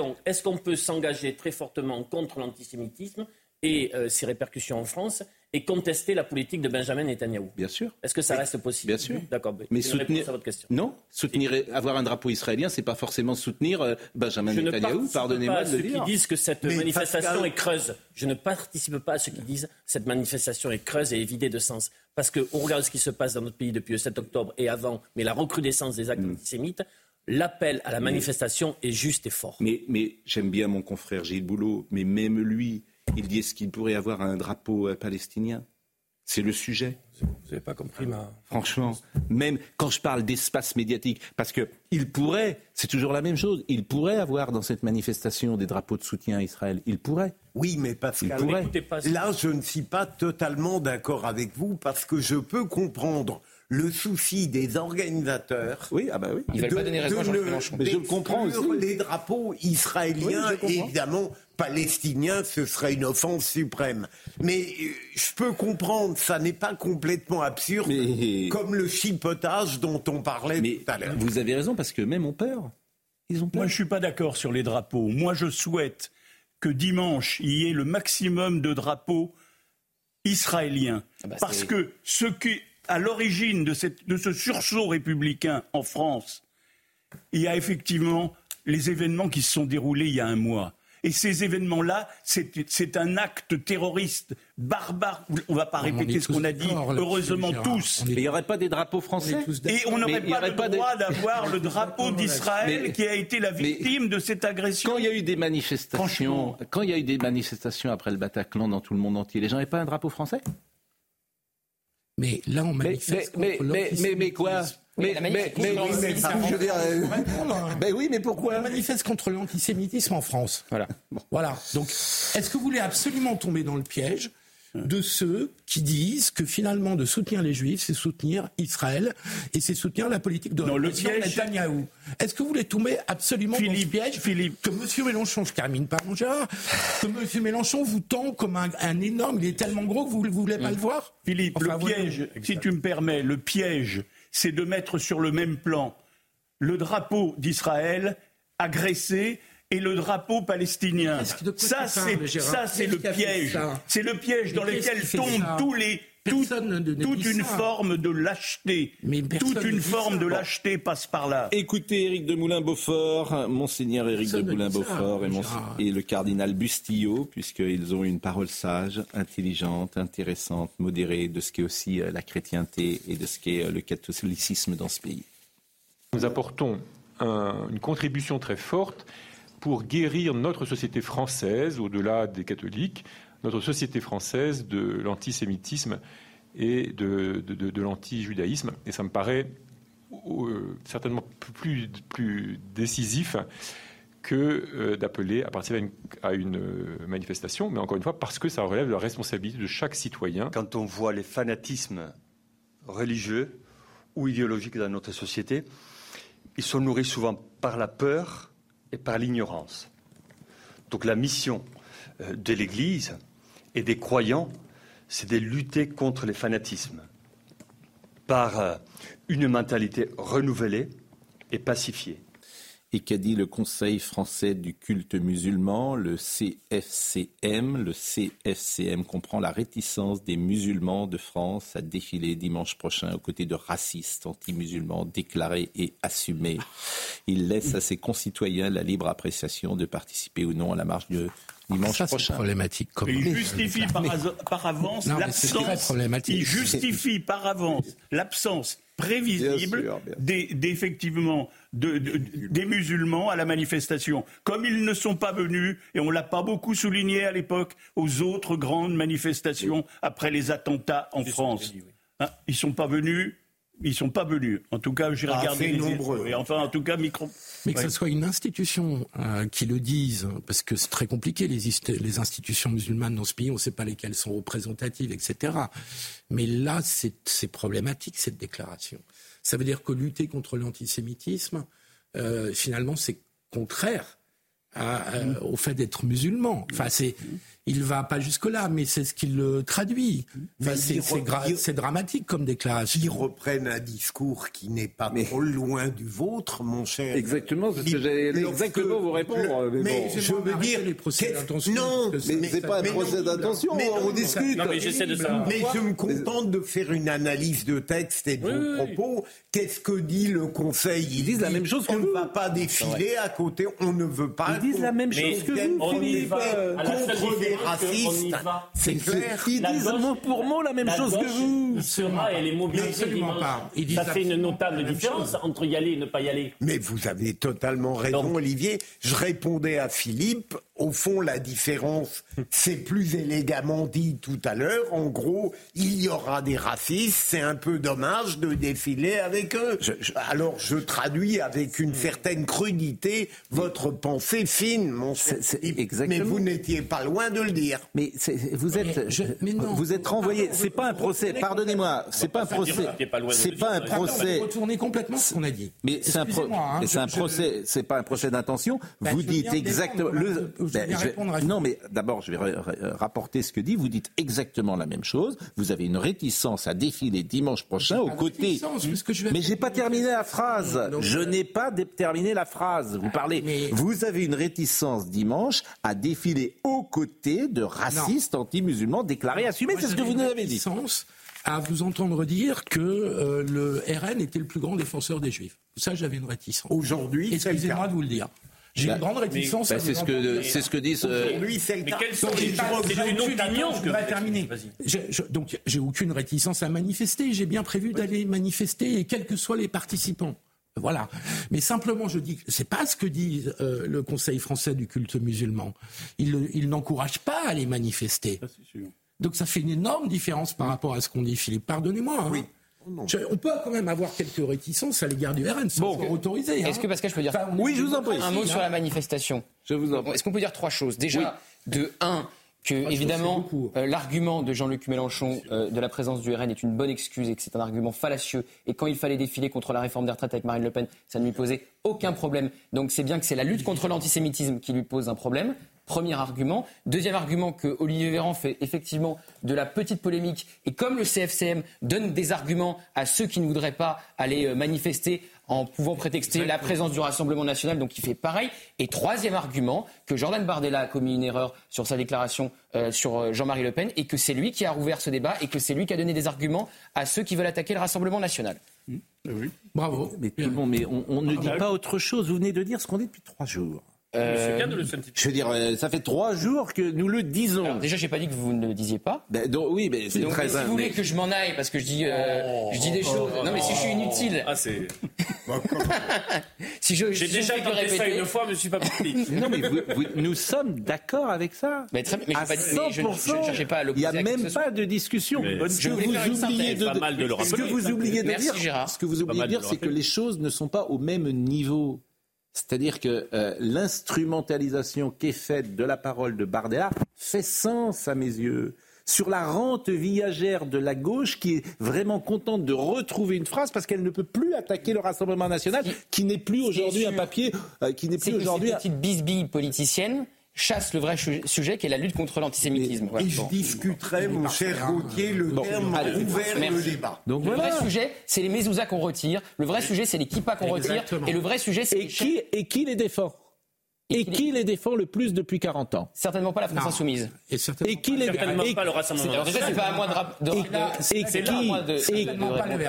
en est-ce qu'on peut s'engager très fortement contre l'antisémitisme et euh, ses répercussions en France et contester la politique de Benjamin Netanyahou Bien sûr. Est-ce que ça reste possible? Bien sûr. D'accord. Mais soutenir, à votre question. non, soutenir, avoir un drapeau israélien, c'est pas forcément soutenir euh, Benjamin Je ne Netanyahou. participe Pardonnez-moi pas à de ceux le qui dire. disent que cette Mais manifestation Pascal- est creuse. Je ne participe pas à ceux qui disent cette manifestation est creuse et est vidée de sens. Parce qu'on regarde ce qui se passe dans notre pays depuis le 7 octobre et avant, mais la recrudescence des actes Mm. antisémites, l'appel à la manifestation est juste et fort. Mais, mais j'aime bien mon confrère Gilles Boulot, mais même lui, il dit est-ce qu'il pourrait avoir un drapeau euh, palestinien? C'est le sujet. Vous n'avez pas compris ma. Franchement, même quand je parle d'espace médiatique, parce que il pourrait, c'est toujours la même chose, il pourrait avoir dans cette manifestation des drapeaux de soutien à Israël. Il pourrait. Oui, mais Pascal, Il pourrait. Là, je ne suis pas totalement d'accord avec vous parce que je peux comprendre le souci des organisateurs. Oui, ah bah oui. Ils veulent pas donner raison à Jean-Luc Mélenchon. Mais je le comprends aussi. Les drapeaux israéliens, Oui, évidemment, palestiniens, ce serait une offense suprême. Mais euh, je peux comprendre, ça n'est pas complètement absurde, Mais- comme le chipotage dont on parlait Mais tout à l'heure. vous avez raison, parce que même ont peur. Ils ont peur. Moi, je suis pas d'accord sur les drapeaux. Moi, je souhaite que dimanche, il y ait le maximum de drapeaux israéliens. Ah bah, Parce que ce qui, à l'origine de, ce sursaut républicain en France, il y a effectivement les événements qui se sont déroulés il y a un mois. Et ces événements-là, c'est c'est un acte terroriste barbare. On ne va pas On répéter ce qu'on a dit, heureusement tous. On est- Mais il n'y aurait pas des drapeaux français Et on n'aurait pas aurait le pas droit d'avoir le drapeau d'Israël Mais- qui a été la victime de cette agression. Quand il y a eu des manifestations, quand il y a eu des manifestations après le Bataclan dans tout le monde entier, les gens n'avaient pas un drapeau français? Mais là, on manifeste mais, contre mais, mais, mais quoi l'antisémitisme. mais, mais, mais, mais- euh, Répondre. ben oui, mais pourquoi On manifeste contre l'antisémitisme en France. Voilà. Voilà. Donc, est-ce que vous voulez absolument tomber dans le piège de ceux qui disent que finalement de soutenir les juifs, c'est soutenir Israël et c'est soutenir la politique de Non, le piège- Netanyahou Est-ce que vous voulez tomber absolument dans ce Philippe, piège Philippe. que M. Mélenchon, je termine par mon Gérard, que M. Mélenchon vous tend comme un, un énorme, il est tellement gros que vous ne voulez pas le voir Philippe, Enfin, le piège, si tu me permets, le piège, c'est de mettre sur le même plan le drapeau d'Israël agressé et le drapeau palestinien. Quoi Ça, c'est Gérard ça, c'est le piège. C'est le piège dans lequel tombent tous les tout- toute une ça. forme de lâcheté. Mais personne toute ne une dit forme ça. de lâcheté passe par là. Écoutez Éric de Moulin-Beaufort, Monseigneur Éric de Moulin-Beaufort et, le cardinal Bustillo, puisqu'ils ont une parole sage, intelligente, intéressante, modérée de ce qu'est aussi euh, la chrétienté et de ce qu'est euh, le catholicisme dans ce pays. Nous apportons un- une contribution très forte pour guérir notre société française, au-delà des catholiques, notre société française de l'antisémitisme et de, l'anti-judaïsme. Et ça me paraît euh, certainement plus, décisif que euh, d'appeler à une, à une, euh, manifestation, mais encore une fois, parce que ça relève de la responsabilité de chaque citoyen. Quand on voit les fanatismes religieux ou idéologiques dans notre société, ils sont nourris souvent par la peur et par l'ignorance. Donc la mission euh, de l'Église et des croyants, c'est de lutter contre les fanatismes par euh, une mentalité renouvelée et pacifiée. Et qu'a dit le Conseil français du culte musulman, le CFCM Le CFCM comprend la réticence des musulmans de France à défiler dimanche prochain aux côtés de racistes anti-musulmans déclarés et assumés. Il laisse à ses concitoyens la libre appréciation de participer ou non à la marche de dimanche Ça, prochain. il justifie par, par avance l'absence. problématique. Il justifie par avance l'absence prévisible sûr, des- d'effectivement de- de- des musulmans à la manifestation. Comme ils ne sont pas venus, et on l'a pas beaucoup souligné à l'époque, aux autres grandes manifestations après les attentats en France. Hein, ils sont pas venus. Ils sont pas venus. En tout cas, j'ai Ah, regardé les nombreux. Et enfin, en tout cas, micro. Mais que Ouais. ce soit une institution euh, qui le dise, parce que c'est très compliqué, les, institutions musulmanes dans ce pays, on ne sait pas lesquelles sont représentatives, etc. Mais là, c'est c'est problématique, cette déclaration. Ça veut dire que lutter contre l'antisémitisme, euh, finalement, c'est contraire à, euh, au fait d'être musulman. Enfin, c'est, il va pas jusque-là, mais c'est ce qu'il le traduit. Enfin, c'est il c'est re- gra- il- c'est dramatique comme déclaration. Ils reprennent un discours qui n'est pas trop loin du vôtre, mon cher. Exactement, c'est ce que j'allais exactement vous répondre, mais Mais, bon. je veux dire, les procès qu'est-ce- d'intention, non, parce que Mais c'est pas un procès non, d'intention, mais on non, discute. Non, mais j'essaie de savoir. Mais je me contente de faire une analyse de texte et de Oui, vos oui, propos. Qu'est-ce que dit le Conseil? Ils disent la dit, même chose que On ne va pas défiler à côté, on ne veut pas. Ils disent la même chose que vous, Philippe. Euh, contre des racistes. C'est clair. Ils disent gauche- mot pour mot la même La chose que vous. sera et les mobilités pas. Ils disent Ça fait une notable différence chose. entre y aller et ne pas y aller. Mais vous avez totalement raison, Donc- Olivier. Je répondais à Philippe. Au fond, la différence, c'est plus élégamment dit tout à l'heure. En gros, il y aura des racistes. C'est un peu dommage de défiler avec eux. Alors, je traduis avec une certaine crudité votre pensée fine, mon exactement. Mais vous n'étiez pas loin de le dire. Mais c'est- vous êtes, Mais je- mais non. vous êtes renvoyé. Pardon, C'est pas un procès. Pardonnez-moi. C'est pas un procès. C'est pas un procès. retournez complètement ce qu'on a dit. Mais c'est un, hein, mais je- c'est un je- procès, c'est pas un procès d'intention. Ben, vous dites exactement. le- à- non, mais d'abord, je vais ra- ra- rapporter ce que dit. Vous dites exactement la même chose. Vous avez une réticence à défiler dimanche prochain aux côtés. Mais j'ai pas terminé la phrase. Je euh, n'ai pas terminé la phrase. Vous parlez. mais- Vous avez une réticence dimanche à défiler aux côtés de racistes anti-musulmans déclarés, assumés. Moi, C'est ce que vous nous avez dit. réticence à vous entendre dire que euh, le RN était le plus grand défenseur des Juifs. Ça, j'avais une réticence. Aujourd'hui, Excusez-moi de vous le dire. J'ai une grande réticence Bah, à c'est vous ce que c'est ce que disent. euh, Aujourd'hui, c'est le Mais cas. quels sont Donc, les C'est une opinion que terminer. Vas-y. Je- je- donc, j'ai aucune réticence à manifester. J'ai bien prévu d'aller manifester, et quels que soient les participants. Voilà. Mais simplement, je dis, que c'est pas ce que dit euh, le Conseil français du culte musulman. Il, il n'encourage pas à aller manifester. Ça, c'est sûr. Donc, ça fait une énorme différence par rapport à ce qu'on dit, Philippe. Pardonnez-moi. hein. Oui. Je- on peut quand même avoir quelques réticences à l'égard du RN, sans Bon. autorisé. Est-ce que Pascal, je peux dire Enfin, on est Oui, je vous en prie. un mot sur hein. la manifestation Je vous en prie. Est-ce qu'on peut dire trois choses? Déjà, de un, que choses, évidemment euh, l'argument de Jean-Luc Mélenchon euh, de la présence du RN est une bonne excuse et que c'est un argument fallacieux. Et quand il fallait défiler contre la réforme des retraites avec Marine Le Pen, ça ne lui posait aucun problème. Donc c'est bien que c'est la lutte contre l'antisémitisme qui lui pose un problème. Premier argument. Deuxième argument que Olivier Véran fait effectivement de la petite polémique. Et comme le CFCM donne des arguments à ceux qui ne voudraient pas aller euh, manifester en pouvant prétexter la présence du Rassemblement national, donc il fait pareil. Et troisième argument, que Jordan Bardella a commis une erreur sur sa déclaration euh, sur euh, Jean-Marie Le Pen, et que c'est lui qui a rouvert ce débat, et que c'est lui qui a donné des arguments à ceux qui veulent attaquer le Rassemblement national. Bravo. Mais tout le monde, mais on, on ne dit pas autre chose. Vous venez de dire ce qu'on dit depuis trois jours. C'est bien de le synthétiser. Je veux dire, euh, ça fait trois jours que nous le disons. Alors, déjà, j'ai pas dit que vous ne le disiez pas. Ben, donc, oui, mais c'est très si vous voulez que je m'en aille parce que je dis, euh, je dis des choses. non, mais si je suis inutile, Ah, c'est. si je, J'ai si déjà tenté ça répéter- une fois, mais je suis pas parti. Non, mais vous- vous- nous sommes d'accord avec ça. Mais très bien, mais à pas dit- mais je ne- 100%. je cherchais pas à Il n'y a même pas de discussion. Mais je vous oubliez de, Pas mal de le ce que vous oubliez de Merci, dire, ce que vous oubliez de dire, c'est que les choses ne sont pas au même niveau. C'est-à-dire que euh, l'instrumentalisation qui est faite de la parole de Bardella fait sens à mes yeux. Sur la rente viagère de la gauche qui est vraiment contente de retrouver une phrase parce qu'elle ne peut plus attaquer le Rassemblement national qui n'est plus aujourd'hui un papier, euh, qui n'est plus aujourd'hui ces un- petites bisbilles chassent le vrai sujet qui est la lutte contre l'antisémitisme. Voilà. Et je Bon. discuterai, mon cher Gauthier, le Bon, terme allez, ouvert le merci. débat. Donc Le voilà. vrai sujet, c'est les mezuzahs qu'on retire. Le vrai sujet, c'est les kippas qu'on retire. Et le vrai sujet, c'est Et les qui, et qui les défend? Et qui les défend le plus depuis 40 ans? Certainement pas la France Non. insoumise. Et certainement Et qui les Certainement et- pas le Rassemblement Alors déjà, c'est pas à moi de, rap- de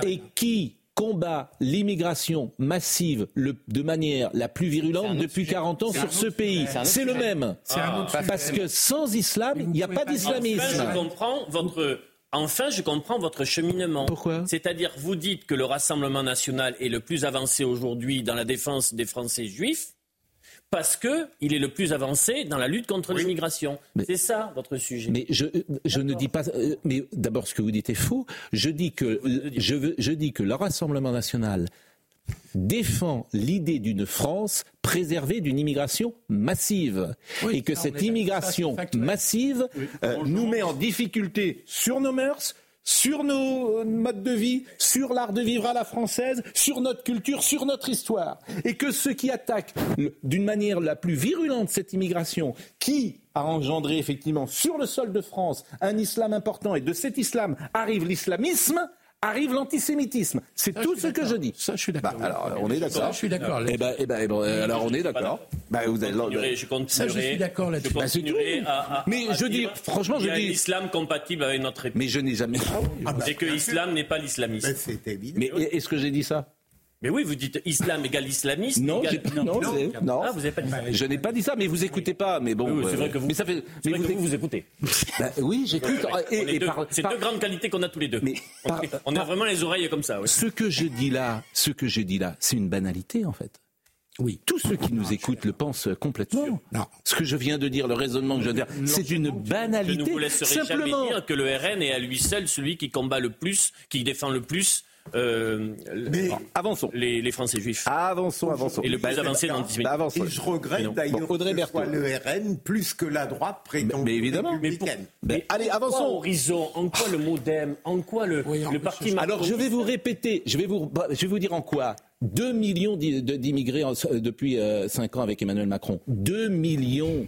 et- qui- combat l'immigration massive le- de manière la plus virulente depuis sujet. 40 ans sur ce pays. sujet. C'est le même. C'est un autre sujet. Parce que sans islam, il n'y a pas dire- Enfin, d'islamisme. je comprends votre. Enfin, je comprends votre cheminement. Pourquoi C'est-à-dire, vous dites que le Rassemblement national est le plus avancé aujourd'hui dans la défense des Français juifs. Parce qu'il est le plus avancé dans la lutte contre l'immigration. C'est ça votre sujet. Mais je, je ne dis pas. euh, Mais d'abord, ce que vous dites est faux. Je dis que, je, veux, je dis que le Rassemblement national défend l'idée d'une France préservée d'une immigration massive. Oui, et que on cette immigration massive euh, nous met en difficulté sur nos mœurs, sur nos euh, modes de vie, sur l'art de vivre à la française, sur notre culture, sur notre histoire. Et que ceux qui attaquent d'une manière la plus virulente cette immigration, qui a engendré effectivement sur le sol de France un islam important, et de cet islam arrive l'islamisme, arrive l'antisémitisme. C'est tout ce que je dis. Ça, je suis d'accord. Bah, alors, on est d'accord. Ça, je suis d'accord. Eh ben, eh ben, eh ben, euh, alors, on est d'accord. Bah, vous continuerai, je continuerai, Ça, je suis d'accord là-dessus. je Bah, c'est continuerai tout. à, à- Mais à je dis- dire franchement, qu'il y je a dis- un islam compatible avec notre époque. Mais je n'ai jamais. et que l'islam n'est pas l'islamisme. C'est évident. Mais est-ce que j'ai dit ça? Mais oui, vous dites islam égale islamiste. Non, égale- j'ai pas- non, non. Ah, vous n'avez pas dit ça. Je n'ai pas dit ça, mais vous écoutez pas. Mais bon, Oui, c'est euh, vrai que vous- Mais ça fait. Mais que vous, vous écoutez. Bah, oui, j'écoute. C'est par- deux grandes qualités qu'on a tous les deux. Mais on, par- on a vraiment les oreilles comme ça. oui. Ce que je dis là, ce que je dis là, c'est une banalité en fait. Oui. Tous ceux qui nous écoutent le pensent complètement. Non. Ce que je viens de dire, le raisonnement que je viens de dire, c'est une Je ne banalité. vous laisserai Simplement. jamais dire que le RN est à lui seul celui qui combat le plus, qui défend le plus euh, Mais- Bon, avançons. les, les Français juifs. Avançons, avançons. Et le plus Bah, avancé dans bah, avançons. Et je regrette Mais d'ailleurs Bon, que ce soit le RN plus que la droite prétendue mais évidemment. Mais pour- républicaine. Ben, allez, En quoi avançons. Horizon, en quoi le MoDem, en quoi le, Oui, en le plus, parti je- Alors je vais vous répéter, je vais vous, bah, je vais vous dire en quoi. 2 millions d'immigrés euh, depuis 5 ans avec Emmanuel Macron. 2 millions.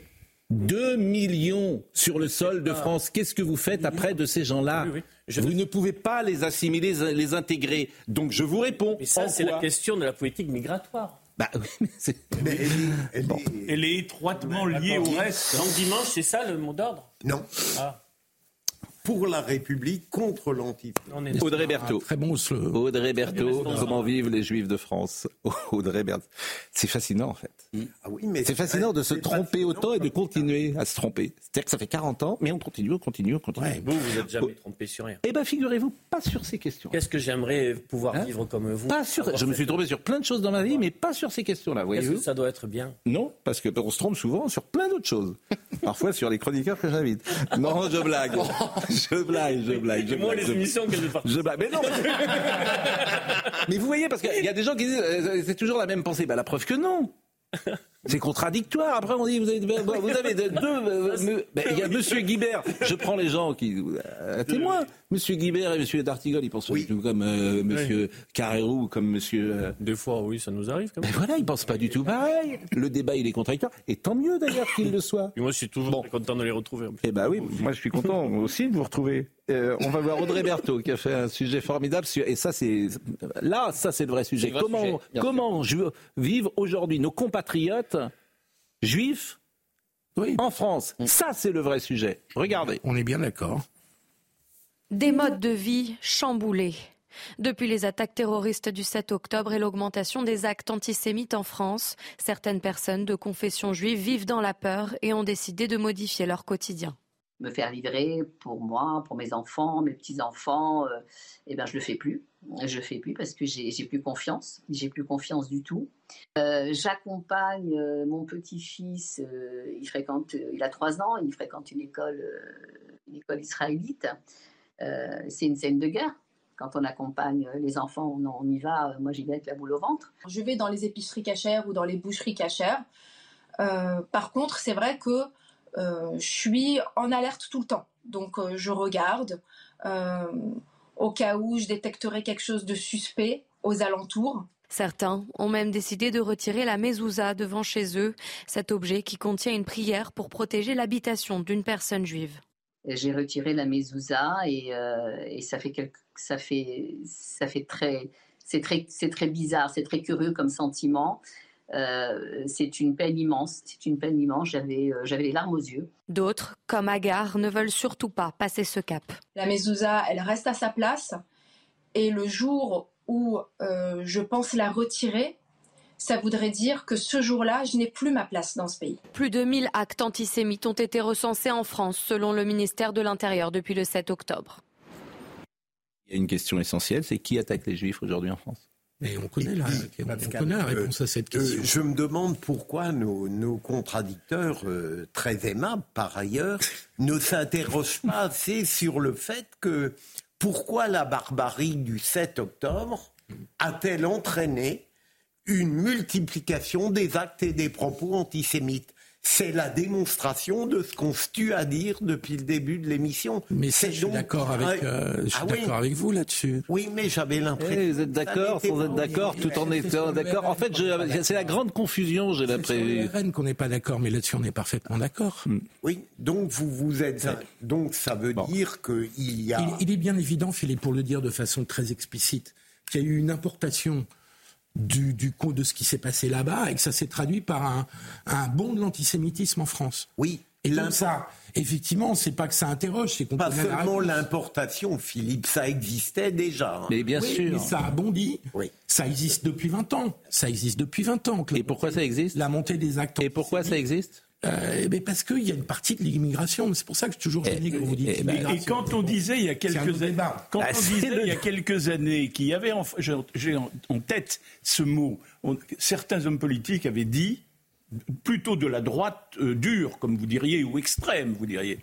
2 millions sur le sol de France. Qu'est-ce que vous faites après de ces gens-là Oui, oui. Je- Vous ne pouvez pas les assimiler, les intégrer. Donc je vous réponds. Mais ça, c'est la question de la politique migratoire. Bah, oui, mais c'est- Mais elle est- elle est- Elle est étroitement liée au reste. Donc dimanche, c'est ça le mot d'ordre? Non. Ah. Pour la République, contre l'antisémitisme. Audrey Berthaud. Très bon slogan. Audrey Berthaud, comment vivent les Juifs de France? Audrey Berthaud. C'est fascinant en fait. Ah oui, mais C'est fascinant de se tromper autant et de continuer à se tromper. C'est-à-dire que ça fait 40 ans, mais on continue, on continue, on continue. Ouais. Vous, vous n'êtes jamais trompé sur rien. Eh bien, figurez-vous, pas sur ces questions. Qu'est-ce que j'aimerais pouvoir Hein vivre comme vous? Pas sur, je me suis trompé sur plein de choses dans ma vie, mais pas sur ces questions-là, Qu'est-ce voyez-vous que ça doit être bien? Non, parce que on se trompe souvent sur plein d'autres choses. Parfois sur les chroniqueurs que j'invite. Non, je blague. Je blague, je blague. Je Moi, blague, les je- émissions qu'elle Je blague. Mais non. mais vous voyez, parce qu'il y a des gens qui disent, euh, c'est toujours la même pensée. Bah, la preuve que non. C'est contradictoire. Après, on dit, vous avez, vous avez deux. euh, ben, Il y a Monsieur Guibert. Je prends les gens qui. euh, témoins. Monsieur Guibert et Monsieur Dartigol, ils pensent pas du tout comme euh, Monsieur Carrérou ou comme Monsieur. euh, Des fois, oui, ça nous arrive quand Mais même. voilà, ils pensent pas du tout pareil. Le débat, il est contradictoire. Et tant mieux d'ailleurs qu'il le soit. Et moi, je suis toujours très content de les retrouver. Eh ben oui, moi je suis content aussi de vous retrouver. Euh, on va voir Audrey Berthaud qui a fait un sujet formidable sur- et ça c'est là ça c'est le vrai sujet. le vrai comment sujet, comment ju- vivent aujourd'hui nos compatriotes juifs en France Ça c'est le vrai sujet. Regardez. On est bien d'accord. Des modes de vie chamboulés. Depuis les attaques terroristes du 7 octobre et l'augmentation des actes antisémites en France, certaines personnes de confession juive vivent dans la peur et ont décidé de modifier leur quotidien. Me faire livrer pour moi, pour mes enfants, mes petits-enfants, euh, eh ben, je le fais plus. Je le fais plus parce que j'ai plus confiance. J'ai plus confiance du tout. Euh, J'accompagne euh, mon petit-fils. euh, il fréquente, il a trois ans. Il fréquente une école, une école israélite. C'est une scène de guerre. Quand on accompagne les enfants, on, on y va. Moi, j'y vais avec la boule au ventre. Je vais dans les épiceries cachères ou dans les boucheries cachères. Par contre, c'est vrai que je suis en alerte tout le temps. Donc, euh, je regarde euh, au cas où je détecterai quelque chose de suspect aux alentours. Certains ont même décidé de retirer la mezouza devant chez eux, cet objet qui contient une prière pour protéger l'habitation d'une personne juive. J'ai retiré la mezouza et, euh, et ça fait quelque, ça fait ça fait très c'est très c'est très bizarre, c'est très curieux comme sentiment. Euh, c'est une peine immense, c'est une peine immense. J'avais euh, j'avais les larmes aux yeux. D'autres, comme Agar, ne veulent surtout pas passer ce cap. La mezouza, elle reste à sa place. Et le jour où euh, je pense la retirer, ça voudrait dire que ce jour-là, je n'ai plus ma place dans ce pays. Plus de 1000 actes antisémites ont été recensés en France, selon le ministère de l'Intérieur, depuis le 7 octobre. Il y a une question essentielle, c'est qui attaque les juifs aujourd'hui en France? Mais on connaît, la, on Pascal, connaît la euh, réponse à cette euh, question. je me demande pourquoi nos, nos contradicteurs, euh, très aimables par ailleurs, ne s'interrogent pas assez sur le fait que pourquoi la barbarie du 7 octobre a-t-elle entraîné une multiplication des actes et des propos antisémites? C'est la démonstration de ce qu'on se tue à dire depuis le début de l'émission. Mais ça, C'est je suis d'accord avec, un- euh, je suis Ah oui. avec vous là-dessus. Oui, mais j'avais l'impression. Eh, vous êtes d'accord sans être d'accord, tout en étant d'accord. En fait, c'est la grande confusion, j'ai C'est l'impression. RN qu'on n'est pas d'accord, mais là-dessus on est parfaitement d'accord. Oui, donc vous vous êtes. Donc ça veut dire qu'il y a. Il, il est bien évident, Philippe, pour le dire de façon très explicite, qu'il y a eu une importation du, du coup de ce qui s'est passé là-bas et que ça s'est traduit par un, un bond de l'antisémitisme en France. Oui. Et donc ça, effectivement, c'est pas que ça interroge, c'est qu'on Pas seulement l'importation, Philippe, ça existait déjà. hein. Mais bien Oui, sûr. Mais ça a bondi. Oui. Ça existe depuis 20 ans. Ça existe depuis 20 ans. Et pourquoi ça existe La montée des actes. Et pourquoi ça existe Euh, eh ben parce qu'il y a une partie de l'immigration. C'est pour ça que je suis toujours gêné quand vous dites Et, et immigration. quand on disait il y a quelques années, quand Ah, on disait le- il y a quelques années qu'il y avait, en, j'ai- j'ai en, en tête ce mot, on- certains hommes politiques avaient dit, plutôt de la droite euh, dure, comme vous diriez, ou extrême, vous diriez,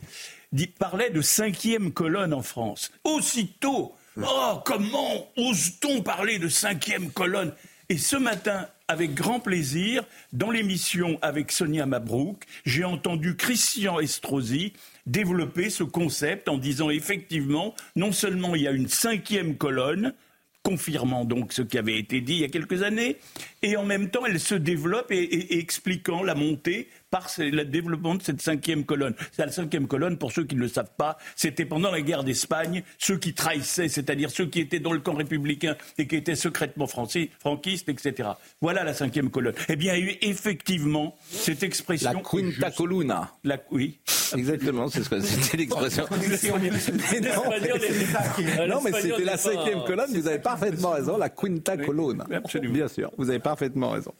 dit, parlait de cinquième colonne en France. Aussitôt, oh comment ose-t-on parler de cinquième colonne? Et ce matin, avec grand plaisir, dans l'émission avec Sonia Mabrouk, j'ai entendu Christian Estrosi développer ce concept en disant effectivement, non seulement il y a une cinquième colonne, confirmant donc ce qui avait été dit il y a quelques années, et en même temps elle se développe et, expliquant la montée par le développement de cette cinquième colonne. C'est La cinquième colonne, pour ceux qui ne le savent pas, c'était pendant la guerre d'Espagne, ceux qui trahissaient, c'est-à-dire ceux qui étaient dans le camp républicain et qui étaient secrètement français, franquistes, etc. Voilà la cinquième colonne. Eh bien, il y a eu effectivement cette expression. La quinta colonna. La, oui. Exactement, c'est ce que c'était l'expression. Mais non, mais- non, mais c'était la cinquième colonne, vous avez parfaitement raison, la quinta colonna. absolument. Bien sûr, vous avez parfaitement raison.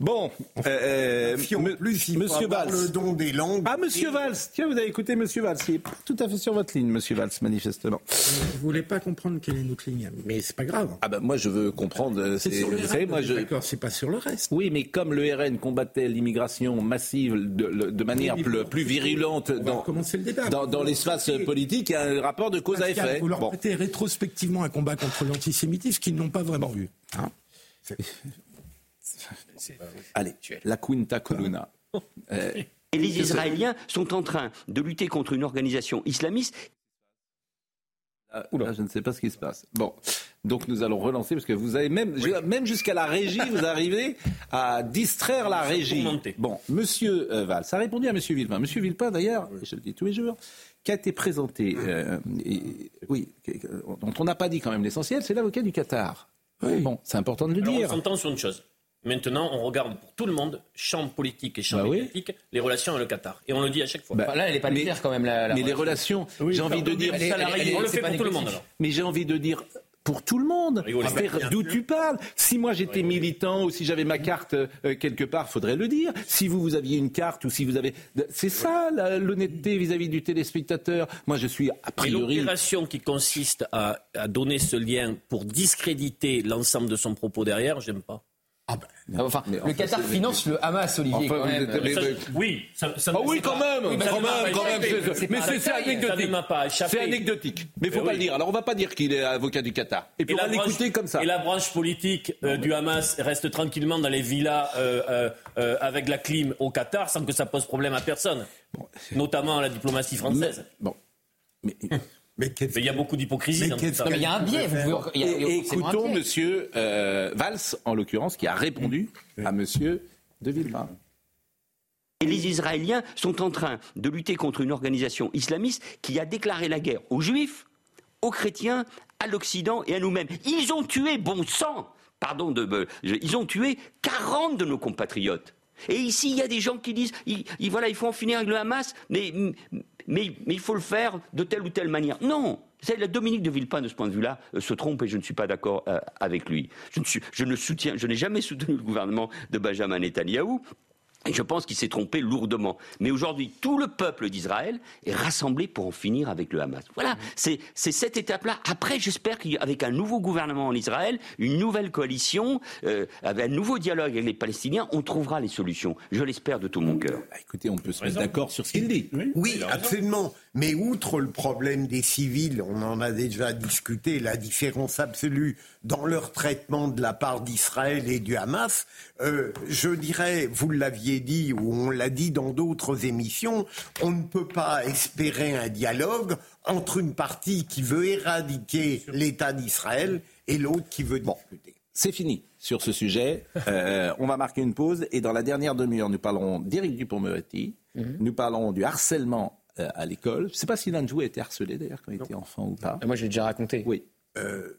Bon, euh, me- plus, faut Monsieur avoir Valls. le don des langues. Ah, Monsieur Valls, tiens, vous avez écouté Monsieur Valls, il est pas tout à fait sur votre ligne, Monsieur Valls, manifestement. Vous voulez pas comprendre quelle est notre ligne, mais c'est pas grave. Ah ben moi je veux comprendre. euh, C'est sur le vous savez, moi je. D'accord, c'est pas sur le reste. Oui, mais comme le RN combattait l'immigration massive de, manière Oui, plus, plus virulente dans, recommencer le débat. dans, dans l'espace politique, il y a un rapport de cause à effet. Vous leur Bon. prêtez rétrospectivement un combat contre l'antisémitisme qu'ils n'ont pas vraiment vu. hein. Allez, la quinta colonna. Euh, Et les Israéliens sont en train de lutter contre une organisation islamiste. Ah, là, je ne sais pas ce qui se passe. Bon, donc nous allons relancer parce que vous avez même, même jusqu'à la régie, vous arrivez à distraire la régie. Bon, Monsieur euh, Valls, ça a répondu à Monsieur Villepin. Monsieur Villepin, d'ailleurs, je le dis tous les jours, qui a été présenté, euh, et- oui, dont on n'a pas dit quand même l'essentiel, c'est l'avocat du Qatar. Bon, c'est important de le Alors, dire. on s'entend sur une chose. Maintenant, on regarde pour tout le monde, champ politique et champ Bah oui. les relations avec le Qatar. Et on le dit à chaque fois. Bah, là, elle n'est pas claire quand même. La, la mais les relation. relations, j'ai envie de dire, Elle est- elle est- elle est- on le fait pour tout le monde alors. Mais j'ai envie de dire pour tout le monde. C'est-à-dire, D'où tu parles Si moi j'étais militant ou si j'avais ma carte euh, quelque part, faudrait le dire. Si vous vous aviez une carte ou si vous avez, c'est ça l'honnêteté vis-à-vis du téléspectateur. Moi je suis a priori. l'opération qui consiste à, à donner ce lien pour discréditer l'ensemble de son propos derrière, j'aime pas. Enfin, Mais le enfin, Qatar finance le Hamas, Olivier. Enfin, quand vous même. êtes- mais- Ça, mais- oui, ça, ça- Ah oui, c'est quand pas- même, oui, mais quand même, pas quand même, c'est- mais pas anecdotique. Ça ne m'a pas échappé. C'est anecdotique. Mais faut Mais pas oui. le dire. Alors on va pas dire qu'il est avocat du Qatar. Et puis on va la branche- l'écouter comme ça. Et la branche politique euh, du Hamas reste tranquillement dans les villas euh, euh, euh, avec la clim au Qatar sans que ça pose problème à personne, notamment à la diplomatie française. Bon. Mais, Mais Mais il y a beaucoup d'hypocrisie Mais il y a un biais. Écoutons. Monsieur euh, Valls, en l'occurrence, qui a répondu à Monsieur De Villepin. Et les Israéliens sont en train de lutter contre une organisation islamiste qui a déclaré la guerre aux Juifs, aux chrétiens, à l'Occident et à nous-mêmes. Ils ont tué, bon sang, pardon, de, ils ont tué 40 de nos compatriotes. Et ici, il y a des gens qui disent, il, il- voilà, il faut en finir avec le Hamas, mais, mais, il faut le faire de telle ou telle manière. Non, la Dominique de Villepin, de ce point de vue-là, euh, se trompe et je ne suis pas d'accord euh, avec lui. Je ne, suis, je ne soutiens, je n'ai jamais soutenu le gouvernement de Benjamin Netanyahou. Et je pense qu'il s'est trompé lourdement. Mais aujourd'hui, tout le peuple d'Israël est rassemblé pour en finir avec le Hamas. Voilà, c'est c'est cette étape-là. Après, j'espère qu'avec un nouveau gouvernement en Israël, une nouvelle coalition, euh, avec un nouveau dialogue avec les Palestiniens, on trouvera les solutions. Je l'espère de tout mon cœur. Bah, écoutez, on peut se mettre d'accord sur ce qu'il dit. Oui, absolument. Mais outre le problème des civils, on en a déjà discuté, la différence absolue dans leur traitement de la part d'Israël et du Hamas, euh, je dirais, vous l'aviez dit ou on l'a dit dans d'autres émissions, on ne peut pas espérer un dialogue entre une partie qui veut éradiquer l'État d'Israël et l'autre qui veut discuter. C'est fini sur ce sujet. Euh, on va marquer une pause et dans la dernière demi-heure, nous parlerons d'Éric Dupont-Moretti. Nous parlerons du harcèlement à l'école. Je ne sais pas si l'un de vous a été harcelé d'ailleurs quand il était enfant ou pas. Moi, je l'ai déjà raconté. Oui. Euh,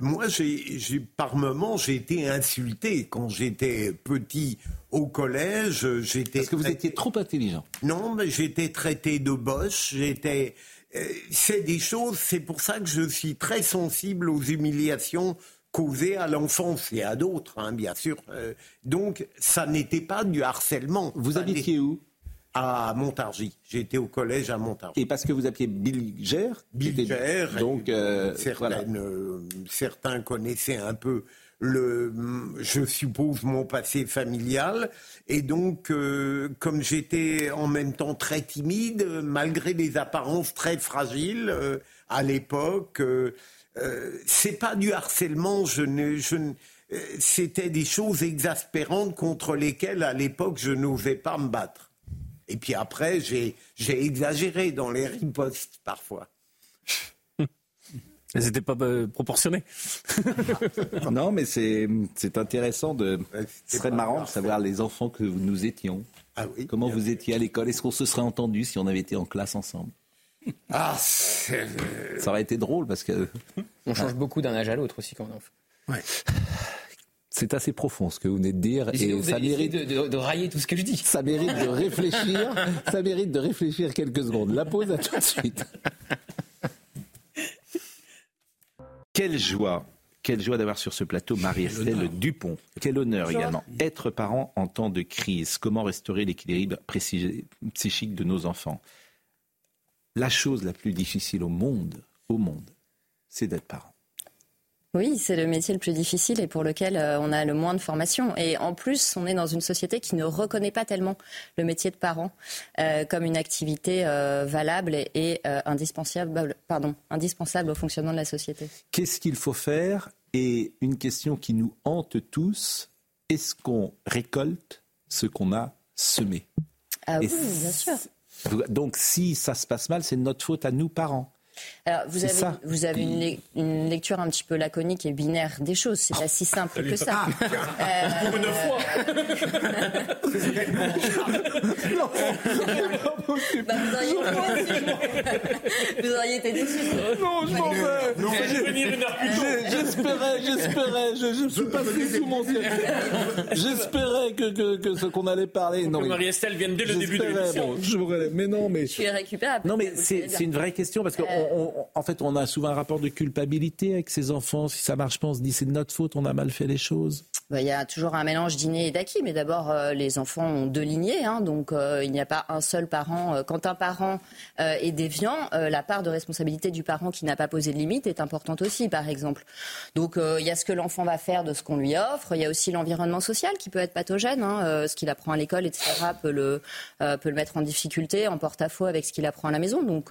Moi, j'ai, j'ai- par moments, j'ai été insulté quand j'étais petit au collège. J'étais Parce que vous étiez trop intelligent. Non, mais j'étais traité de boche. J'étais. euh, c'est des choses. C'est pour ça que je suis très sensible aux humiliations causées à l'enfance et à d'autres, hein, bien sûr. Euh, donc, ça n'était pas du harcèlement. Vous habitiez où? À Montargis. J'étais au collège à Montargis. Et parce que vous appeliez Bilger Bilger. Donc, euh, voilà. Euh, certains connaissaient un peu le, je suppose, mon passé familial. Et donc, euh, comme j'étais en même temps très timide, malgré des apparences très fragiles euh, à l'époque, c'est pas du harcèlement. Je ne, je ne- c'était des choses exaspérantes contre lesquelles, à l'époque, je n'osais pas me battre. Et puis après, j'ai j'ai exagéré dans les ripostes parfois. Elles n'étaient pas euh, proportionnées. non, mais c'est c'est intéressant de. Ce serait pas marrant de savoir les enfants que nous étions. Ah oui, Comment vous étiez à l'école? Est-ce qu'on se serait entendu si on avait été en classe ensemble? Ah, c'est- euh, Ça aurait été drôle parce que. On change beaucoup d'un âge à l'autre aussi quand on est enfant. C'est assez profond ce que vous venez de dire et vous ça mérite, de, de- de railler tout ce que je dis. ça mérite de réfléchir. ça mérite de réfléchir quelques secondes. La pause à tout de suite. Quelle joie, quelle joie d'avoir sur ce plateau Marie-Estelle Dupont. Quel honneur également. Être parent en temps de crise. Comment restaurer l'équilibre précis- psychique de nos enfants? La chose la plus difficile au monde, au monde, c'est d'être parent. Oui, c'est le métier le plus difficile et pour lequel euh, on a le moins de formation. Et en plus, on est dans une société qui ne reconnaît pas tellement le métier de parent euh, comme une activité euh, valable et, et, euh, indispensable, pardon, indispensable au fonctionnement de la société. Qu'est-ce qu'il faut faire? Et une question qui nous hante tous, est-ce qu'on récolte ce qu'on a semé? Ah Et oui, bien sûr. Donc si ça se passe mal, c'est de notre faute à nous parents. Alors, vous avez, ça. vous avez une lecture un petit peu laconique et binaire des choses. C'est pas si simple que ça. Euh, Pour une fois. bah, vous, auriez... vous auriez été déçus. Non, je m'en vais. J'espérais, j'espérais, je, je suis passé sous mon ciel. J'espérais que, que, que ce qu'on allait parler. Non, Marie-Estelle vienne dès le début de j'espérais, l'émission. bon, je mais non, mais Tu es récupérable. Non, mais Vous c'est une vraie question parce qu'en en fait, on a souvent un rapport de culpabilité avec ses enfants. Si ça marche pas, on se dit c'est de notre faute, on a mal fait les choses. Bah, Il y a toujours un mélange d'inné et d'acquis, mais d'abord, euh, les enfants ont deux lignées, hein, donc euh, il n'y a pas un seul parent. Euh, Quand un parent est déviant, la part de responsabilité du parent qui n'a pas posé de limite est importante aussi, par exemple. Donc il y a ce que l'enfant va faire de ce qu'on lui offre, il y a aussi l'environnement social qui peut être pathogène, hein, ce qu'il apprend à l'école, etc., peut le, peut le mettre en difficulté, en porte-à-faux avec ce qu'il apprend à la maison. Donc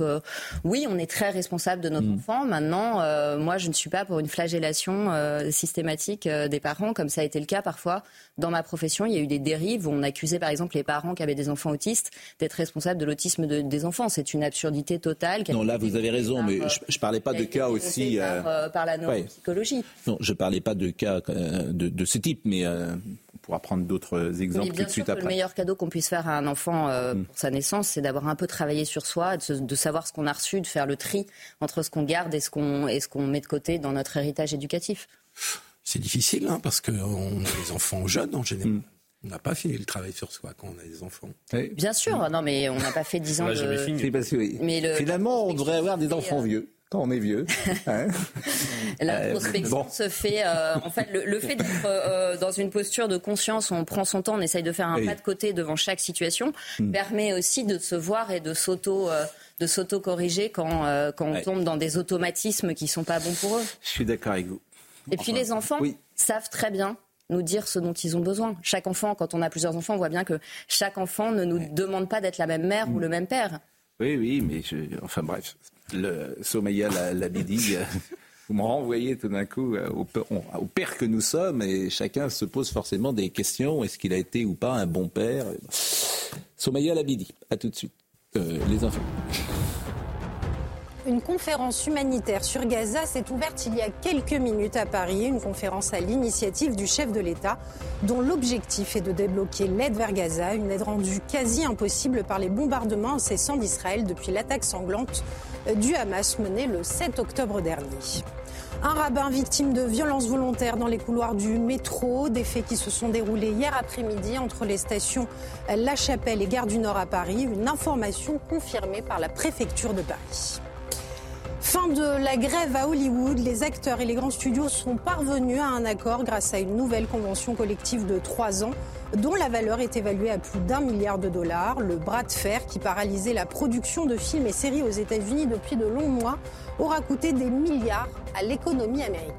oui, on est très responsable de notre enfant. Maintenant, moi, je ne suis pas pour une flagellation systématique des parents, comme ça a été le cas parfois dans ma profession. Il y a eu des dérives où on accusait, par exemple, les parents qui avaient des enfants autistes d'être responsables de l'autisme de- des enfants. C'est une absurdité totale. Non, là, vous avez raison, mais je, je parlais pas a de cas aussi. euh, Par, euh, par la ouais. neuropsychologie. Non, je parlais pas de cas euh, de, de ce type, mais euh, on pourra prendre d'autres exemples Oui, tout de suite que le après. meilleur cadeau qu'on puisse faire à un enfant euh, Mm. pour sa naissance, c'est d'avoir un peu travaillé sur soi, de, se- de savoir ce qu'on a reçu, de faire le tri entre ce qu'on garde et ce qu'on et ce qu'on met de côté dans notre héritage éducatif. C'est difficile, hein, parce qu'on a des enfants jeunes en général. On n'a pas fini le travail sur soi quand on a des enfants. Bien sûr, non mais on n'a pas fait 10 ans de... C'est parce que, oui. Mais le- Finalement, on devrait avoir des enfants vieux. quand on est vieux. Hein La Euh, prospection bon. se fait. euh, en fait, le, le fait d'être euh, dans une posture de conscience, on prend son temps, on essaye de faire un Oui. pas de côté devant chaque situation, Hmm. permet aussi de se voir et de s'auto. euh, de s'auto-corriger quand, euh, quand on Ouais. tombe dans des automatismes qui sont pas bons pour eux. Je suis d'accord avec vous. Et puis les enfants oui. savent très bien nous dire ce dont ils ont besoin. Chaque enfant, quand on a plusieurs enfants, on voit bien que chaque enfant ne nous demande pas d'être la même mère ou le même père. Oui, oui, mais je, enfin bref, le Somaya la, euh, vous me renvoyez tout d'un coup euh, au, père que nous sommes et chacun se pose forcément des questions. Est-ce qu'il a été ou pas un bon père? Somaya Labidi, à tout de suite. Euh, les infos. Une conférence humanitaire sur Gaza s'est ouverte il y a quelques minutes à Paris, une conférence à l'initiative du chef de l'État, dont l'objectif est de débloquer l'aide vers Gaza, une aide rendue quasi impossible par les bombardements incessants d'Israël depuis l'attaque sanglante du Hamas menée le 7 octobre dernier. Un rabbin victime de violences volontaires dans les couloirs du métro, des faits qui se sont déroulés hier après-midi entre les stations La Chapelle et Gare du Nord à Paris, une information confirmée par la préfecture de Paris. Fin de la grève à Hollywood, les acteurs et les grands studios sont parvenus à un accord grâce à une nouvelle convention collective de trois ans dont la valeur est évaluée à plus d'un milliard de dollars. Le bras de fer qui paralysait la production de films et séries aux États-Unis depuis de longs mois aura coûté des milliards à l'économie américaine.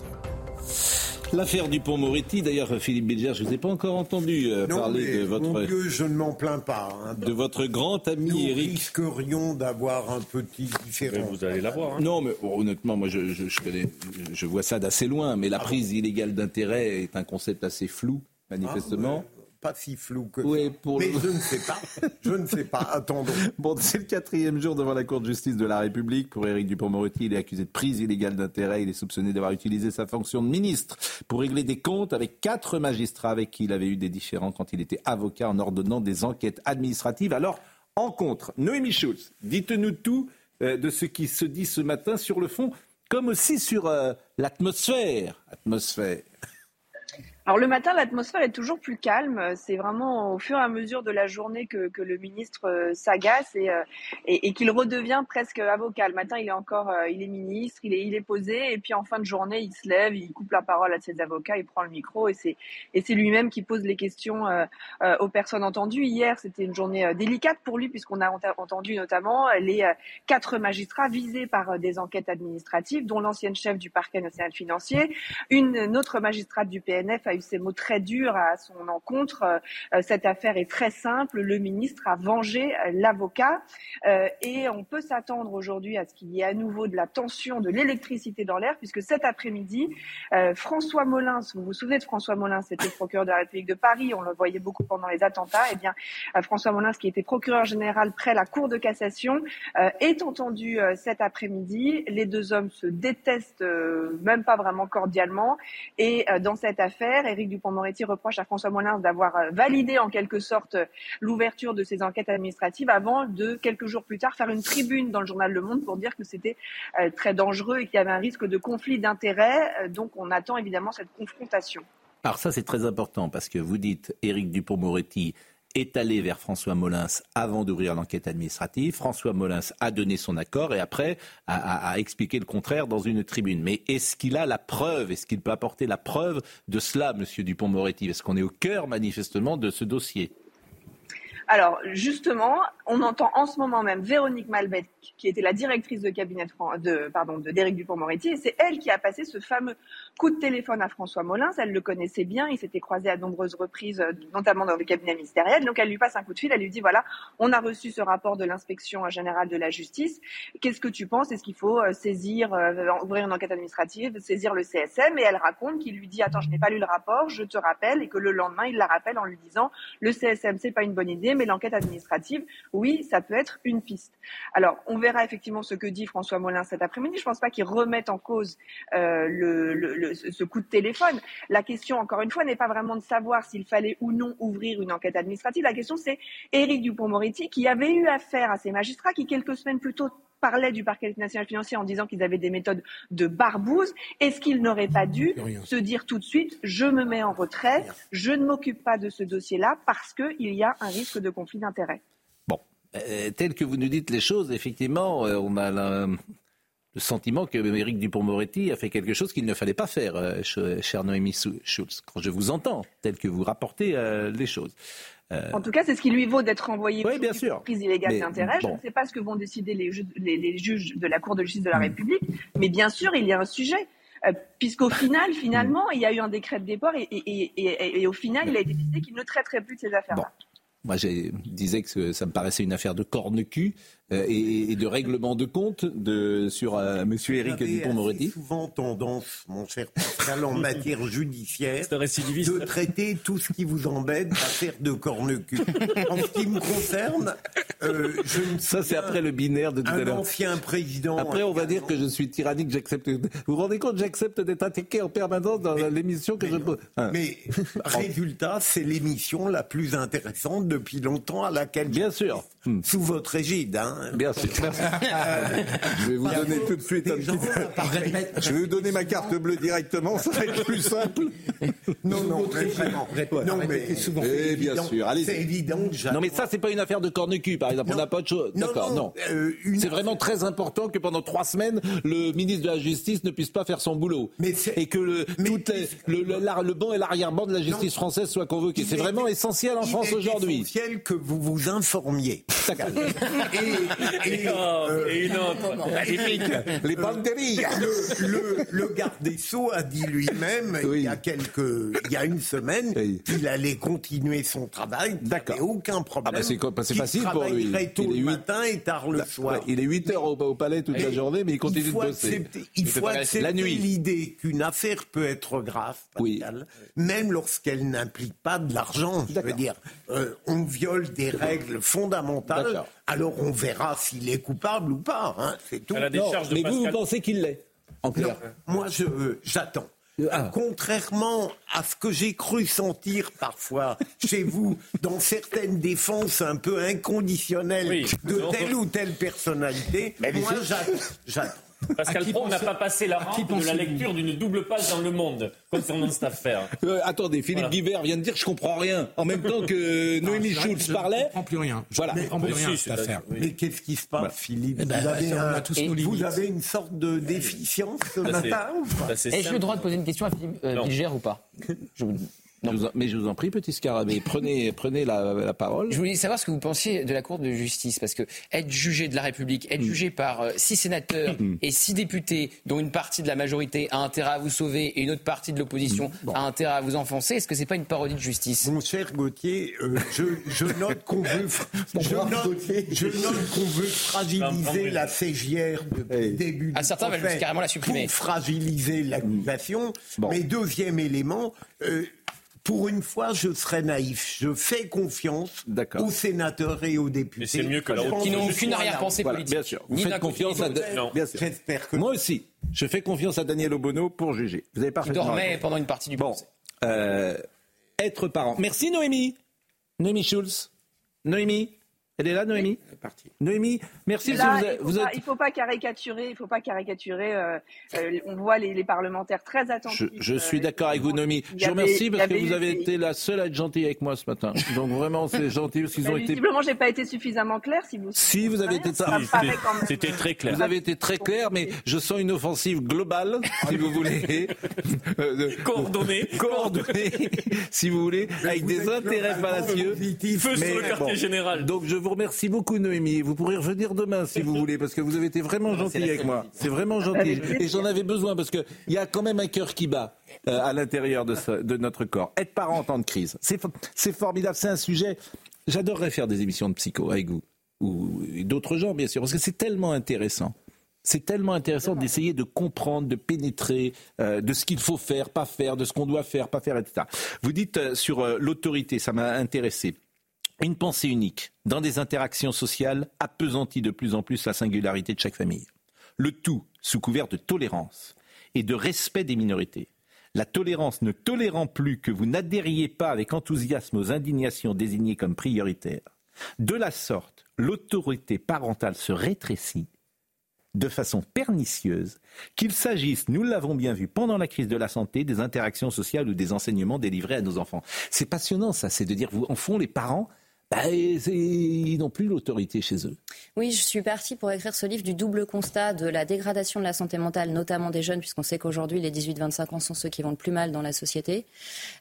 L'affaire du pont Moretti, d'ailleurs, Philippe Bilger, je ne vous ai pas encore entendu euh, Non, parler mais, de votre, mon Dieu, je ne m'en plains pas. hein. de votre grand ami Nous Eric. risquerions d'avoir un petit différent. Vous allez l'avoir. hein. Non, mais honnêtement, moi, je, je, je connais, je vois ça d'assez loin. Mais la prise illégale d'intérêt est un concept assez flou, manifestement. Ah, ouais, pas si flou que Oui, pour Mais le- je ne sais pas. Je ne sais pas. Attendons. Bon, c'est le quatrième jour devant la Cour de justice de la République. Pour Éric Dupond-Moretti, il est accusé de prise illégale d'intérêt. Il est soupçonné d'avoir utilisé sa fonction de ministre pour régler des comptes avec quatre magistrats avec qui il avait eu des différends quand il était avocat en ordonnant des enquêtes administratives. Alors, en contre, Noémie Schulz, dites-nous tout euh, de ce qui se dit ce matin sur le fond, comme aussi sur euh, l'atmosphère. Atmosphère. Alors le matin, l'atmosphère est toujours plus calme. C'est vraiment au fur et à mesure de la journée que, le ministre euh, s'agace et, euh, et, qu'il redevient presque avocat. Le matin, il est encore, euh, il est ministre, il est, posé, et puis en fin de journée, il se lève, il coupe la parole à ses avocats, il prend le micro, et c'est lui-même qui pose les questions aux personnes entendues. Hier, c'était une journée délicate pour lui puisqu'on a ent- entendu notamment les quatre magistrats visés par des enquêtes administratives, dont l'ancienne chef du parquet national financier, une, une autre magistrate du PNF a eu ces mots très durs à son encontre. Euh, cette affaire est très simple. Le ministre a vengé euh, l'avocat Euh, et on peut s'attendre aujourd'hui à ce qu'il y ait à nouveau de la tension, de l'électricité dans l'air, puisque cet après-midi, François Molins, vous vous souvenez de François Molins, c'était procureur de la République de Paris, on le voyait beaucoup pendant les attentats. Eh bien, François Molins, qui était procureur général près la Cour de cassation, est entendu cet après-midi. Les deux hommes se détestent, même pas vraiment cordialement. Et dans cette affaire, Éric Dupond-Moretti reproche à François Molins d'avoir euh, validé en quelque sorte euh, l'ouverture de ces enquêtes administratives avant de quelques jours plus tard faire une tribune dans le journal Le Monde pour dire que c'était euh, très dangereux et qu'il y avait un risque de conflit d'intérêts. Donc on attend évidemment cette confrontation. Alors ça, c'est très important parce que vous dites Éric Dupont-Moretti est allé vers François Molins avant d'ouvrir l'enquête administrative. François Molins a donné son accord et après a, expliqué le contraire dans une tribune. Mais est-ce qu'il a la preuve Est-ce qu'il peut apporter la preuve de cela, Monsieur Dupont-Moretti? Parce qu'on est au cœur manifestement de ce dossier. Alors justement, on entend en ce moment même Véronique Malbec, qui était la directrice de cabinet de, pardon de d'Éric Dupond-Moretti, et c'est elle qui a passé ce fameux coup de téléphone à François Molins. Elle le connaissait bien, ils s'étaient croisés à nombreuses reprises, euh, notamment dans le cabinet ministériel. Donc elle lui passe un coup de fil, elle lui dit voilà, on a reçu ce rapport de l'inspection générale de la justice. Qu'est-ce que tu penses? Est-ce qu'il faut euh, saisir, euh, ouvrir une enquête administrative, saisir le CSM Et elle raconte qu'il lui dit attends, je n'ai pas lu le rapport, je te rappelle, et que le lendemain il la rappelle en lui disant le CSM c'est pas une bonne idée, mais l'enquête administrative, oui, ça peut être une piste. Alors, on verra effectivement ce que dit François Molin cet après-midi. Je pense pas qu'il remette en cause le- le- ce coup de téléphone. La question, encore une fois, n'est pas vraiment de savoir s'il fallait ou non ouvrir une enquête administrative. La question, c'est Éric Dupond-Moretti qui avait eu affaire à ces magistrats qui, quelques semaines plus tôt, parlaient du parquet national financier en disant qu'ils avaient des méthodes de barbouze. Est-ce qu'il n'aurait pas dû se dire tout de suite, je me mets en retrait, je ne m'occupe pas de ce dossier-là parce qu'il y a un risque de conflit d'intérêts? Euh, tel que vous nous dites les choses, effectivement, euh, on a la- le sentiment que Éric Dupont-Moretti a fait quelque chose qu'il ne fallait pas faire, euh, ch- chère Noémie Sou- Schulz, quand je vous entends, tel que vous rapportez euh, les choses. Euh, En tout cas, c'est ce qui lui vaut d'être renvoyé Oui, pour bien sûr. prise illégale d'intérêt. Je ne sais pas ce que vont décider les, ju- les- les juges de la Cour de justice de la. République, mais bien sûr, il y a un sujet. Euh, Puisqu'au final, finalement, il y a eu un décret de départ et, et- et- et- et au final, il a été décidé qu'il ne traiterait plus de ces affaires-là. Moi, je disais que ça me paraissait une affaire de corne-cul euh, et, et de règlement de compte de, sur euh, M. Éric Vous avez Dupont-Moretti. souvent tendance, mon cher Pascal, en matière judiciaire, de traiter tout ce qui vous embête d'affaire de corne-cul. En ce qui me concerne, euh, je ne Ça, c'est après le binaire de tout à un l'heure. ancien président. Après, on va dire que je suis tyrannique, j'accepte. Vous vous rendez compte, j'accepte d'être attaqué en permanence dans l'émission que je pose. Hein. Mais résultat, c'est l'émission la plus intéressante depuis longtemps à laquelle bien sûr sous votre égide. Hein. Bien sûr. Merci. je vais vous donner tout de suite un petit. Je vais vous donner ma carte bleue directement, ça va être plus simple. Non, non, mais vraiment. Non, mais Eh bien évident- sûr, allez. C'est évident que Non, mais ça, c'est pas une affaire de corne-cul, par exemple. On n'a pas de chose. Non, D'accord, non, non. euh, C'est vraiment très important que pendant trois semaines, le ministre de la Justice ne puisse pas faire son boulot. et que le, toutes les- le, le, la- le banc et l'arrière-ban de la justice française soient convoqués. C'est vraiment essentiel en Il France est aujourd'hui. essentiel que vous vous informiez. et, et, euh, Et une autre. Magnifique. Les banderilles. Le, le- le garde des Sceaux a dit lui-même, il, y a quelques, il y a une semaine, qu'il allait continuer son travail. D'accord. aucun problème. Ah bah c'est c'est qu'il facile pour lui. Travaillerait tôt Il est le huit- matin et tard le soir. Ouais, il est 8 heures au, au palais toute la journée, mais il continue il de bosser. accepter, il faut accepter la nuit. l'idée qu'une affaire peut être grave, Pascal, même lorsqu'elle n'implique pas de l'argent. Je veux dire, euh, on viole des règles fondamentales, alors on verra s'il est coupable ou pas. hein, c'est tout. La de mais vous, vous pensez qu'il l'est En clair? Non, moi, je, euh, j'attends. Ah. Contrairement à ce que j'ai cru sentir parfois chez vous dans certaines défenses un peu inconditionnelles Oui. de telle ou telle personnalité, moi j'attends. Pascal Pro n'a pas passé la rampe de la lecture d'une double page dans Le Monde concernant cette affaire. Euh, attendez, Philippe Voilà. Guibert vient de dire je comprends rien. En même temps que Noémie c'est vrai Schulz que je parlait. ne comprends plus rien. Je Voilà. ne comprends plus Mais rien, si, affaire. Mais qu'est-ce qui se passe, Voilà. Philippe Eh ben, vous, avez un- vous avez une sorte de déficience ce matin ou pas simple. le droit de poser une question à Philippe euh, Non. Bilger ou pas? Je vous- Je vous en- mais je vous en prie, petit scarabée, prenez, prenez la, la parole. Je voulais savoir ce que vous pensiez de la Cour de justice, parce que être jugé de la République, être jugé par euh, six sénateurs et six députés, dont une partie de la majorité a intérêt à vous sauver et une autre partie de l'opposition a intérêt à vous enfoncer, est-ce que c'est pas une parodie de justice? Mon cher Gauthier, euh, je, je note qu'on veut, je note, je note qu'on veut fragiliser la CGR depuis le début Ah, du certains veulent carrément la supprimer. Pour fragiliser l'accusation. Mais deuxième élément, euh, pour une fois, je serai naïf. Je fais confiance aux sénateurs et aux députés. c'est mieux que Qui n'ont aucune arrière-pensée Voilà, politique. bien sûr. Vous Ni faites confiance à. de. J'espère que Moi aussi, je fais confiance à Daniel Obono pour juger. Vous avez Qui parfaitement dormait raison. pendant une partie du Bon, procès. euh, être parent. Merci Noémie. Noémie Schulz. Noémie, elle est là, Noémie Noémie, merci. Là, parce que il vous, faut êtes- pas- il faut pas caricaturer, il faut pas caricaturer. euh, euh, on voit les, les parlementaires très attentifs. Je, je suis euh, d'accord avec vous, Noémie. Je vous remercie parce que vous avez été la seule à être gentille avec moi ce matin. Donc vraiment, c'est gentil parce qu'ils Bah, ont été. Visiblement, j'ai pas été suffisamment clair. Si vous. Si vous avez été ça C'était très clair. Vous avez été très clair, mais je sens une offensive globale, si vous voulez. Coordonnée. Coordonnée, si vous voulez, avec des intérêts fallacieux. Feu sur le quartier général. Donc je vous remercie beaucoup, Noémie. Vous pourrez revenir demain si vous voulez, parce que vous avez été vraiment gentil avec moi. C'est vraiment gentil. Et j'en avais besoin, parce qu'il y a quand même un cœur qui bat euh, à l'intérieur de, ce- de notre corps. Être parent en temps de crise, c'est fo- c'est formidable. C'est un sujet. J'adorerais faire des émissions de psycho avec vous, ou d'autres gens, bien sûr, parce que c'est tellement intéressant. C'est tellement intéressant d'essayer de comprendre, de pénétrer euh, de ce qu'il faut faire, pas faire, de ce qu'on doit faire, pas faire, etc. Vous dites euh, sur euh, l'autorité, ça m'a intéressé. Une pensée unique dans des interactions sociales appesantit de plus en plus la singularité de chaque famille. Le tout sous couvert de tolérance et de respect des minorités. La tolérance ne tolérant plus que vous n'adhériez pas avec enthousiasme aux indignations désignées comme prioritaires. De la sorte, l'autorité parentale se rétrécit de façon pernicieuse, qu'il s'agisse, nous l'avons bien vu pendant la crise de la santé, des interactions sociales ou des enseignements délivrés à nos enfants. C'est passionnant ça, c'est de dire, vous, en fond, les parents, bah, ils n'ont plus l'autorité chez eux. Oui, je suis partie pour écrire ce livre du double constat de la dégradation de la santé mentale, notamment des jeunes, puisqu'on sait qu'aujourd'hui, les 18-25 ans sont ceux qui vont le plus mal dans la société,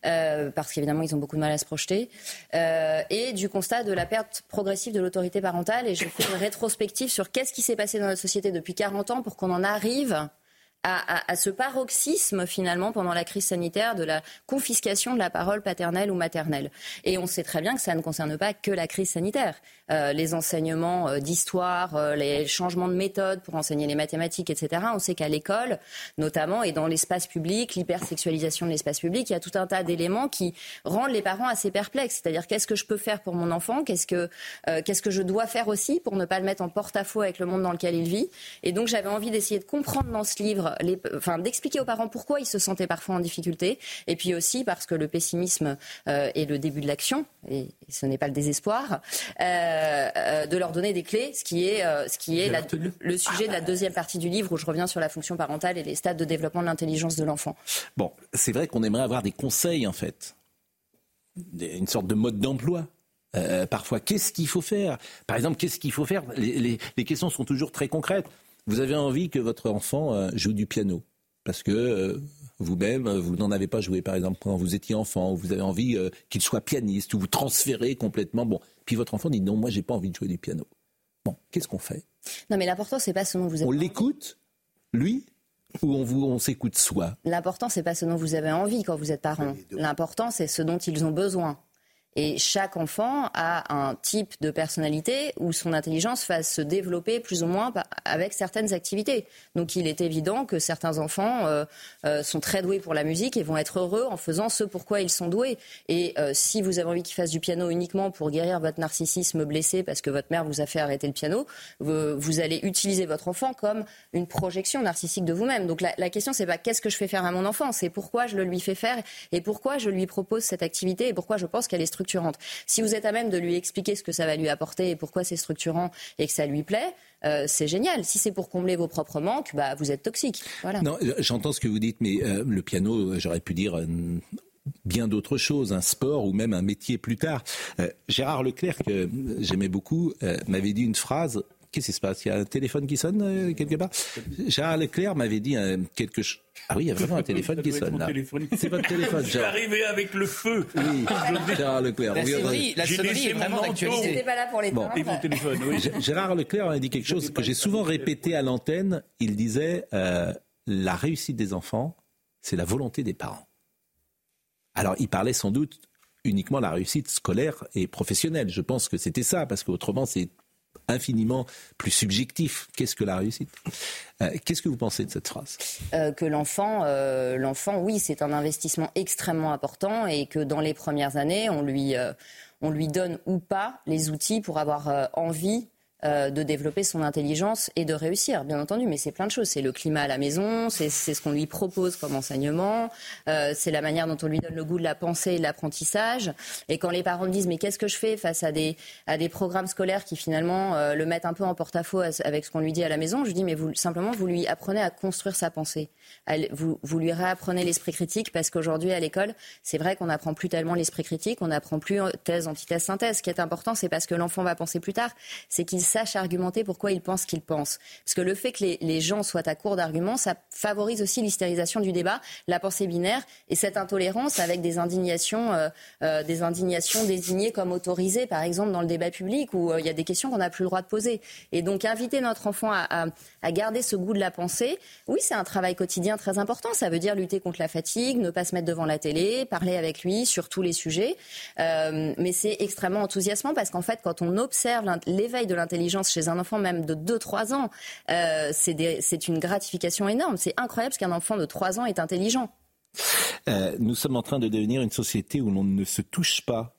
euh, parce qu'évidemment, ils ont beaucoup de mal à se projeter, euh, et du constat de la perte progressive de l'autorité parentale. Et je fais une rétrospective sur qu'est-ce qui s'est passé dans notre société depuis 40 ans pour qu'on en arrive à, ce paroxysme finalement pendant la crise sanitaire de la confiscation de la parole paternelle ou maternelle. Et on sait très bien que ça ne concerne pas que la crise sanitaire. Euh, les enseignements euh, d'histoire, euh, les changements de méthode pour enseigner les mathématiques, etc. On sait qu'à l'école, notamment, et dans l'espace public, l'hypersexualisation de l'espace public, il y a tout un tas d'éléments qui rendent les parents assez perplexes. C'est-à-dire qu'est-ce que je peux faire pour mon enfant? Qu'est-ce que qu'est-ce que je dois faire aussi pour ne pas le mettre en porte-à-faux avec le monde dans lequel il vit? Et donc j'avais envie d'essayer de comprendre dans ce livre, enfin d'expliquer aux parents pourquoi ils se sentaient parfois en difficulté, et puis aussi parce que le pessimisme est le début de l'action, et ce n'est pas le désespoir. Euh, de leur donner des clés, ce qui est, euh, ce qui est le sujet de la deuxième partie du livre où je reviens sur la fonction parentale et les stades de développement de l'intelligence de l'enfant. Bon, c'est vrai qu'on aimerait avoir des conseils en fait, une sorte de mode d'emploi. parfois, qu'est-ce qu'il faut faire? Par exemple, qu'est-ce qu'il faut faire? Les, questions sont toujours très concrètes. Vous avez envie que votre enfant joue du piano? Parce que vous-même, vous n'en avez pas joué, par exemple, quand vous étiez enfant, ou vous avez envie qu'il soit pianiste, ou vous transférez complètement. Bon, puis votre enfant dit non, moi j'ai pas envie de jouer du piano. Bon, qu'est-ce qu'on fait? Non, mais l'important c'est pas ce dont vous avez. On l'écoute, lui, ou on, vous, on s'écoute soi? L'important c'est pas ce dont vous avez envie quand vous êtes parent. L'important c'est ce dont ils ont besoin. Et chaque enfant a un type de personnalité où son intelligence va se développer plus ou moins avec certaines activités. Donc il est évident que certains enfants euh, euh, sont très doués pour la musique et vont être heureux en faisant ce pourquoi ils sont doués. Et euh, si vous avez envie qu'ils fassent du piano uniquement pour guérir votre narcissisme blessé parce que votre mère vous a fait arrêter le piano, vous, allez utiliser votre enfant comme une projection narcissique de vous-même. Donc la, la question c'est pas qu'est-ce que je fais faire à mon enfant, c'est pourquoi je le lui fais faire et pourquoi je lui propose cette activité et pourquoi je pense qu'elle est structurée si vous êtes à même de lui expliquer ce que ça va lui apporter et pourquoi c'est structurant et que ça lui plaît, euh, c'est génial. Si c'est pour combler vos propres manques, bah, vous êtes toxique. Non, j'entends ce que vous dites, mais euh, le piano, j'aurais pu dire euh, bien d'autres choses, un sport ou même un métier plus tard. Gérard Leclerc, que j'aimais beaucoup, m'avait dit une phrase Qu'est-ce qui se passe? Il y a un téléphone qui sonne euh, quelque part? Gérard Leclerc m'avait dit euh, quelque chose. Ah oui, il y a vraiment un téléphone qui sonne là. C'est votre téléphone. Je suis arrivé avec le feu. Oui, Gérard Leclerc. La sonnerie, la sonnerie est vraiment d'actualité. Pas là pour les bon. téléphone, oui. Gérard Leclerc m'a dit quelque chose que j'ai souvent répété à l'antenne. Il disait euh, la réussite des enfants, c'est la volonté des parents. Alors, il parlait sans doute uniquement de la réussite scolaire et professionnelle. Je pense que c'était ça, parce qu'autrement, c'est infiniment plus subjectif. Qu'est-ce que la réussite? Euh, Qu'est-ce que vous pensez de cette phrase? Euh, Que l'enfant, euh, l'enfant, oui, c'est un investissement extrêmement important et que dans les premières années, on lui, on lui donne ou pas les outils pour avoir envie euh, de développer son intelligence et de réussir, bien entendu. Mais c'est plein de choses. C'est le climat à la maison, c'est ce qu'on lui propose comme enseignement, euh, c'est la manière dont on lui donne le goût de la pensée et de l'apprentissage. Et quand les parents me disent mais qu'est-ce que je fais face à des, à des programmes scolaires qui finalement euh, le mettent un peu en porte-à-faux avec ce qu'on lui dit à la maison, je dis mais vous, simplement vous lui apprenez à construire sa pensée. Vous, vous lui réapprenez l'esprit critique parce qu'aujourd'hui à l'école, c'est vrai qu'on n'apprend plus tellement l'esprit critique, on n'apprend plus thèse, antithèse, synthèse. Ce qui est important, c'est parce que l'enfant va penser plus tard, c'est qu'il sache argumenter pourquoi il pense qu'il pense. Parce que le fait que les, gens soient à court d'arguments, ça favorise aussi l'hystérisation du débat, la pensée binaire et cette intolérance avec des indignations, euh, euh, des indignations désignées comme autorisées, par exemple dans le débat public où euh, il y a des questions qu'on n'a plus le droit de poser. Et donc inviter notre enfant à, garder ce goût de la pensée, oui, c'est un travail quotidien très important. Ça veut dire lutter contre la fatigue, ne pas se mettre devant la télé, parler avec lui sur tous les sujets. mais c'est extrêmement enthousiasmant parce qu'en fait, quand on observe l'éveil de l'intelligence l'intelligence chez un enfant même de 2-3 ans, euh, c'est une gratification énorme. C'est incroyable ce qu'un enfant de 3 ans est intelligent. Euh, nous sommes en train de devenir une société où l'on ne se touche pas.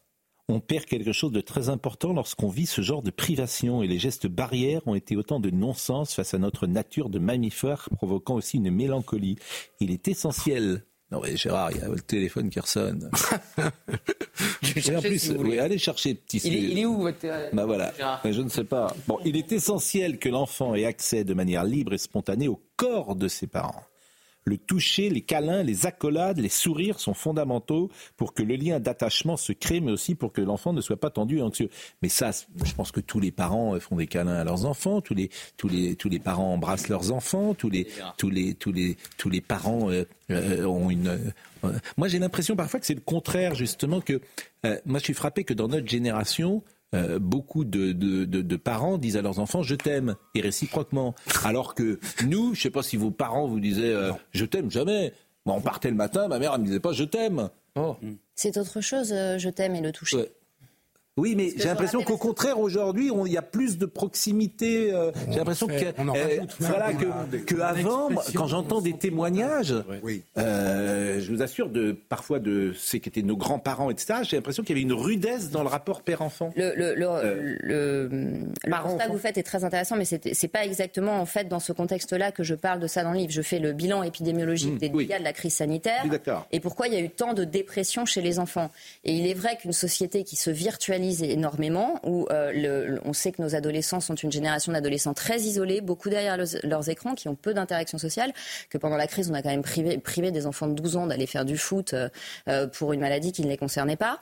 On perd quelque chose de très important lorsqu'on vit ce genre de privation et les gestes barrières ont été autant de non-sens face à notre nature de mammifère, provoquant aussi une mélancolie. Il est essentiel non, mais Gérard, il y a le téléphone qui ressonne. en plus, oui, allez chercher petit. Il est, il est où votre Bah voilà. Mais je ne sais pas. Bon, il est essentiel que l'enfant ait accès de manière libre et spontanée au corps de ses parents. Le toucher, les câlins, les accolades, les sourires sont fondamentaux pour que le lien d'attachement se crée, mais aussi pour que l'enfant ne soit pas tendu et anxieux. Mais ça, je pense que tous les parents euh, font des câlins à leurs enfants, tous les, tous les, tous les parents embrassent leurs enfants, tous les, tous les, tous les, tous les parents euh, euh, ont une. euh, moi, j'ai l'impression parfois que c'est le contraire, justement, que moi, je suis frappé que dans notre génération, euh, beaucoup de, de, de, de parents disent à leurs enfants je t'aime et réciproquement. Alors que nous, je sais pas si vos parents vous disaient euh, je t'aime jamais. Moi, on partait le matin, ma mère elle me disait pas je t'aime. Oh. C'est autre chose, euh, je t'aime et le toucher. Ouais. Oui, mais j'ai l'impression qu'au contraire, aujourd'hui, on- il y a plus de proximité. euh, j'ai l'impression que, euh, voilà, que, des- que une avant, quand j'entends des témoignages, euh, je vous assure, de, parfois de ceux qui étaient nos grands-parents, etc., j'ai l'impression qu'il y avait une rudesse dans le rapport père-enfant. Le, le, le, Euh, le, le constat que vous faites est très intéressant, mais c'est pas exactement en fait dans ce contexte-là que je parle de ça dans le livre. Je fais le bilan épidémiologique Mmh, des oui. dégâts de la crise sanitaire et pourquoi il y a eu tant de dépression chez les enfants. Et il est vrai qu'une société qui se virtualise énormément, où euh, on sait que nos adolescents sont une génération d'adolescents très isolés, beaucoup derrière leurs, écrans, qui ont peu d'interactions sociales, que pendant la crise, on a quand même privé, des enfants de 12 ans d'aller faire du foot euh, euh, pour une maladie qui ne les concernait pas.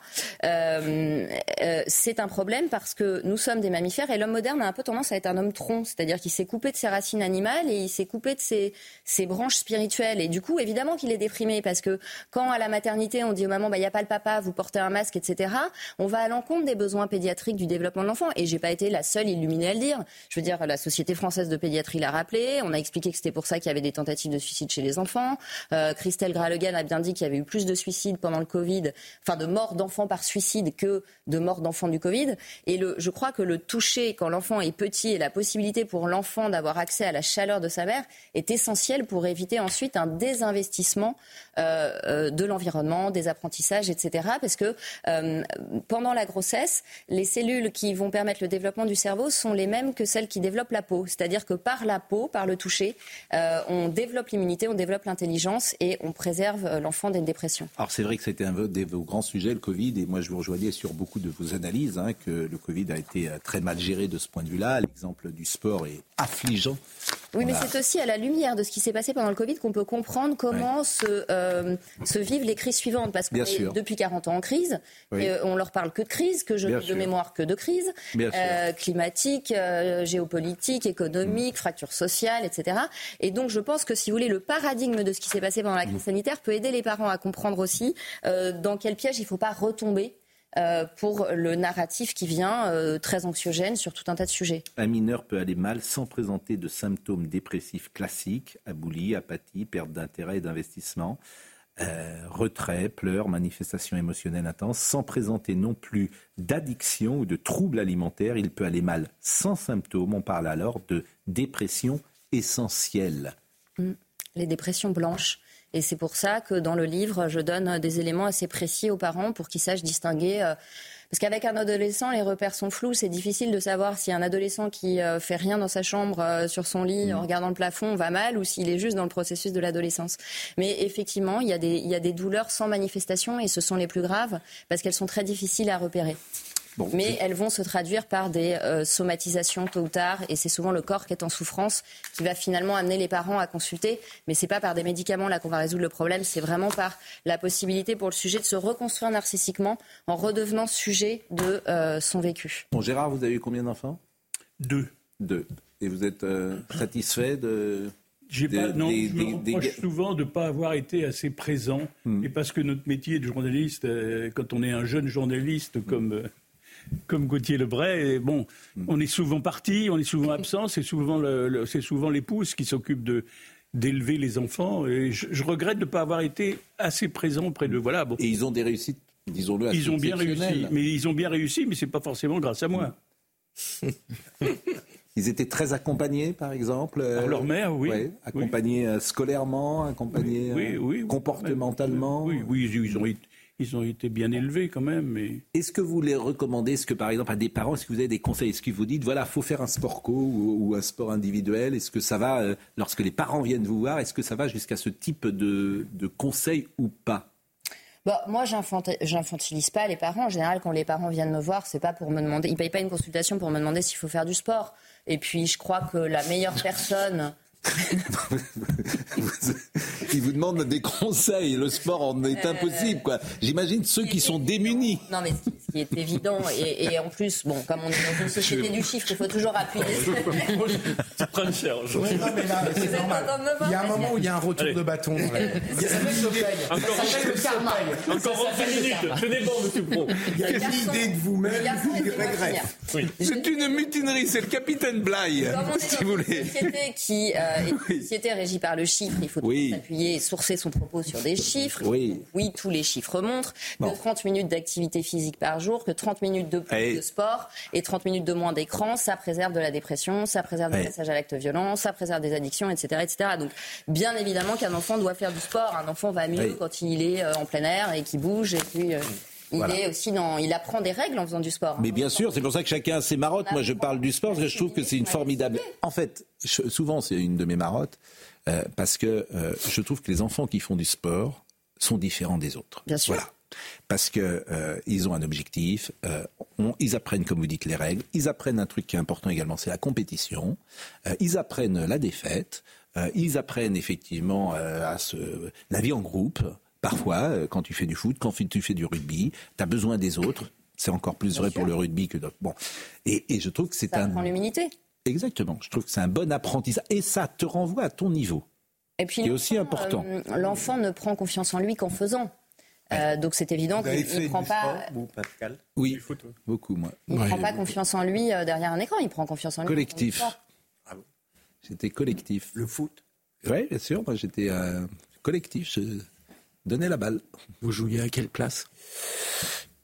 C'est un problème parce que nous sommes des mammifères et l'homme moderne a un peu tendance à être un homme tronc, c'est-à-dire qu'il s'est coupé de ses racines animales et il s'est coupé de ses, ses branches spirituelles. Et du coup, évidemment qu'il est déprimé parce que quand à la maternité on dit aux mamans, bah, il n'y a pas le papa, vous portez un masque, etc., on va à l'encontre des besoins pédiatriques du développement de l'enfant. Et j'ai pas été la seule illuminée à le dire. Je veux dire, la Société française de pédiatrie l'a rappelé. On a expliqué que c'était pour ça qu'il y avait des tentatives de suicide chez les enfants. Euh, Christelle Gralegan a bien dit qu'il y avait eu plus de suicides pendant le Covid, enfin de morts d'enfants par suicide que de morts d'enfants du Covid. Et le, je crois que le toucher quand l'enfant est petit et la possibilité pour l'enfant d'avoir accès à la chaleur de sa mère est essentiel pour éviter ensuite un désinvestissement euh, euh, de l'environnement, des apprentissages, etc. Parce que pendant la grossesse, les cellules qui vont permettre le développement du cerveau sont les mêmes que celles qui développent la peau. C'est-à-dire que par la peau, par le toucher, euh, on développe l'immunité, on développe l'intelligence et on préserve euh, l'enfant d'une dépression. Alors c'est vrai que c'était un de vos grands sujets, le Covid, et moi je vous rejoignais sur beaucoup de vos analyses, hein, que le Covid a été euh, très mal géré de ce point de vue-là. L'exemple du sport est affligeant. Oui, mais c'est aussi à la lumière de ce qui s'est passé pendant le Covid qu'on peut comprendre comment se, euh, se vivent les crises suivantes. Parce qu'on est depuis 40 ans en crise, Oui. et euh, on leur parle que de crise, que je Bien de sûr. mémoire que de crise, euh, climatique, euh, géopolitique, économique, Mm. fracture sociale, etc. Et donc je pense que si vous voulez, le paradigme de ce qui s'est passé pendant la Mm. crise sanitaire peut aider les parents à comprendre aussi dans quel piège il ne faut pas retomber. Euh, pour le narratif qui vient euh, très anxiogène sur tout un tas de sujets. Un mineur peut aller mal sans présenter de symptômes dépressifs classiques, aboulie, apathie, perte d'intérêt et d'investissement, euh, retrait, pleurs, manifestations émotionnelles intenses, sans présenter non plus d'addiction ou de troubles alimentaires. Il peut aller mal sans symptômes. On parle alors de dépression essentielle. Mm. Les dépressions blanches. Et c'est pour ça que dans le livre, je donne des éléments assez précis aux parents pour qu'ils sachent distinguer. euh, Parce qu'avec un adolescent, les repères sont flous. C'est difficile de savoir si un adolescent qui euh, fait rien dans sa chambre, euh, sur son lit, en regardant le plafond, va mal ou s'il est juste dans le processus de l'adolescence. Mais effectivement, il y, a des, il y a des douleurs sans manifestation et ce sont les plus graves parce qu'elles sont très difficiles à repérer. Mais elles vont se traduire par des euh, somatisations tôt ou tard, et c'est souvent le corps qui est en souffrance qui va finalement amener les parents à consulter. Mais c'est pas par des médicaments là qu'on va résoudre le problème, c'est vraiment par la possibilité pour le sujet de se reconstruire narcissiquement en redevenant sujet de euh, son vécu. Bon, Gérard, vous avez eu combien d'enfants? Deux. Deux. Et vous êtes euh, satisfait de... J'ai pas, non, des- je me des reproche souvent de ne pas avoir été assez présent. Hmm. Et parce que notre métier de journaliste, euh, quand on est un jeune journaliste comme, euh, comme Gauthier Lebray, et bon, on est souvent parti, on est souvent absent, c'est souvent, le- le- c'est souvent l'épouse qui s'occupe de d'élever les enfants. Et je, je regrette de ne pas avoir été assez présent auprès d'eux. Voilà, bon. Et ils ont des réussites, disons-le, Ils ont bien réussi, mais ils ont bien réussi, mais c'est pas forcément grâce à moi. Ils étaient très accompagnés, par exemple. euh, Par leur mère, oui. ouais, accompagnés euh, scolairement, accompagnés euh, oui, oui. comportementalement. Oui, oui, ils ont, été- ils ont été bien élevés quand même. Mais... Est-ce que vous les recommandez? Est-ce que, par exemple, à des parents, est-ce que vous avez des conseils? Est-ce que vous dites, voilà, faut faire un sport co ou, ou un sport individuel? Est-ce que ça va, euh, lorsque les parents viennent vous voir, est-ce que ça va jusqu'à ce type de, de conseils ou pas? Bah, moi, j'infanti- j'infantilise pas les parents. En général, quand les parents viennent me voir, c'est pas pour me demander. Ils payent pas une consultation pour me demander s'il faut faire du sport. Et puis, je crois que la meilleure personne Il vous demande des conseils. Le sport en est impossible, quoi. J'imagine ceux qui sont démunis. Non, mais ce qui est évident, et, et en plus, bon, comme on est dans une société du chiffre, il faut toujours appuyer. Tu prends une non, mais là, c'est normal. Il y a un moment où il y a un retour Allez. de bâton. la- Il y a- Encore, Ça s'appelle le karma. encore 10 minutes. Tenez bon, monsieur Pro. Il y a une idée de vous-même qui régresse. C'est une mutinerie, c'est le capitaine Blaye, si vous une voulez. société qui euh, est une société régie par le chiffre, il faut Oui. s'appuyer et sourcer son propos sur des chiffres. Oui. Oui, tous les chiffres montrent Bon. que 30 minutes d'activité physique par jour, que 30 minutes de plus Allez. de sport et 30 minutes de moins d'écran, ça préserve de la dépression, ça préserve du Allez. passage à l'acte violent, ça préserve des addictions, etc. etc. Donc, bien évidemment qu'un enfant doit faire du sport. Un enfant va mieux quand il est euh, en plein air et qu'il bouge et puis... euh, il Voilà. est aussi dans, il apprend des règles en faisant du sport. Mais bien sûr, c'est pour ça que chacun a ses marottes. Moi, je parle du sport parce que je trouve que c'est une formidable. En fait, je- souvent, c'est une de mes marottes euh, parce que euh, je trouve que les enfants qui font du sport sont différents des autres. Bien sûr. Voilà. Parce que euh, ils ont un objectif, on- ils apprennent, comme vous dites, les règles. Ils apprennent un truc qui est important également, c'est la compétition. Ils apprennent la défaite. Ils apprennent effectivement à se, la vie en groupe. Parfois, euh, quand tu fais du foot, quand tu fais du rugby, tu as besoin des autres. C'est encore plus vrai pour le rugby que d'autres. Bon, et, et je trouve que c'est Ça un apprend l'humilité. exactement. Je trouve que c'est un bon apprentissage et ça te renvoie à ton niveau. Et puis, qui est aussi l'enfant, important. euh, L'enfant ne prend confiance en lui qu'en faisant. Euh, donc c'est évident qu'il ne prend pas, sport, vous, Pascal Oui, beaucoup moi. il Ouais. prend pas confiance en lui derrière un écran. Il prend confiance en lui. Collectif. J'étais collectif. Le foot Oui, bien sûr. Moi, j'étais euh, collectif. Je donnais la balle. Vous jouiez à quelle place?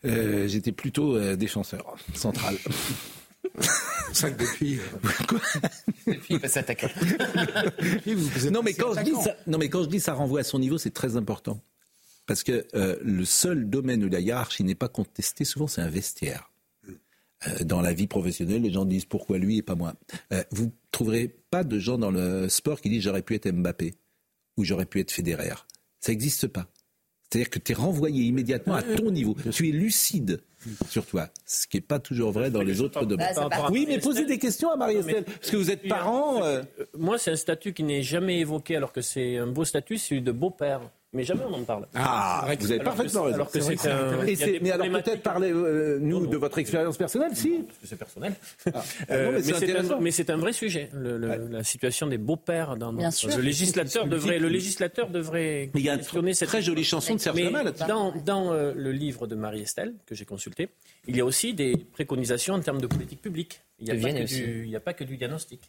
Euh, J'étais plutôt euh, défenseur central. C'est ça que depuis. Depuis, il non, mais quand je dis ça, non, mais quand je dis ça renvoie à son niveau, c'est très important. Parce que euh, le seul domaine où la hiérarchie n'est pas contestée, souvent, c'est un vestiaire. Euh, dans la vie professionnelle, les gens disent pourquoi lui et pas moi? Euh, vous trouverez pas de gens dans le sport qui disent j'aurais pu être Mbappé ou j'aurais pu être Federer. Ça n'existe pas. C'est-à-dire que tu es renvoyé immédiatement à ton niveau. Tu es lucide sur toi, ce qui n'est pas toujours vrai dans les autres domaines. Part- Oui, mais posez des questions à Marie-Estelle, parce que vous êtes parent. euh, Moi, c'est un statut qui n'est jamais évoqué alors que c'est un beau statut, celui de beau-père. Mais jamais on en parle. Ah, vous avez parfaitement raison. mais alors peut-être parler, euh, nous, de votre expérience personnelle, si C'est personnel. Ah, Euh, non, mais c'est un, mais c'est un vrai sujet, le- le- la situation des beaux-pères dans Bien notre- sûr. Le législateur devrait, le législateur devrait Mais il y a une très jolie chanson de Serge Mais Lama dans, dans euh, le livre de Marie-Estelle que j'ai consulté, il y a aussi des préconisations en termes de politique publique. Il n'y a, De pas Vienne que aussi. du- il n'y a pas que du diagnostic.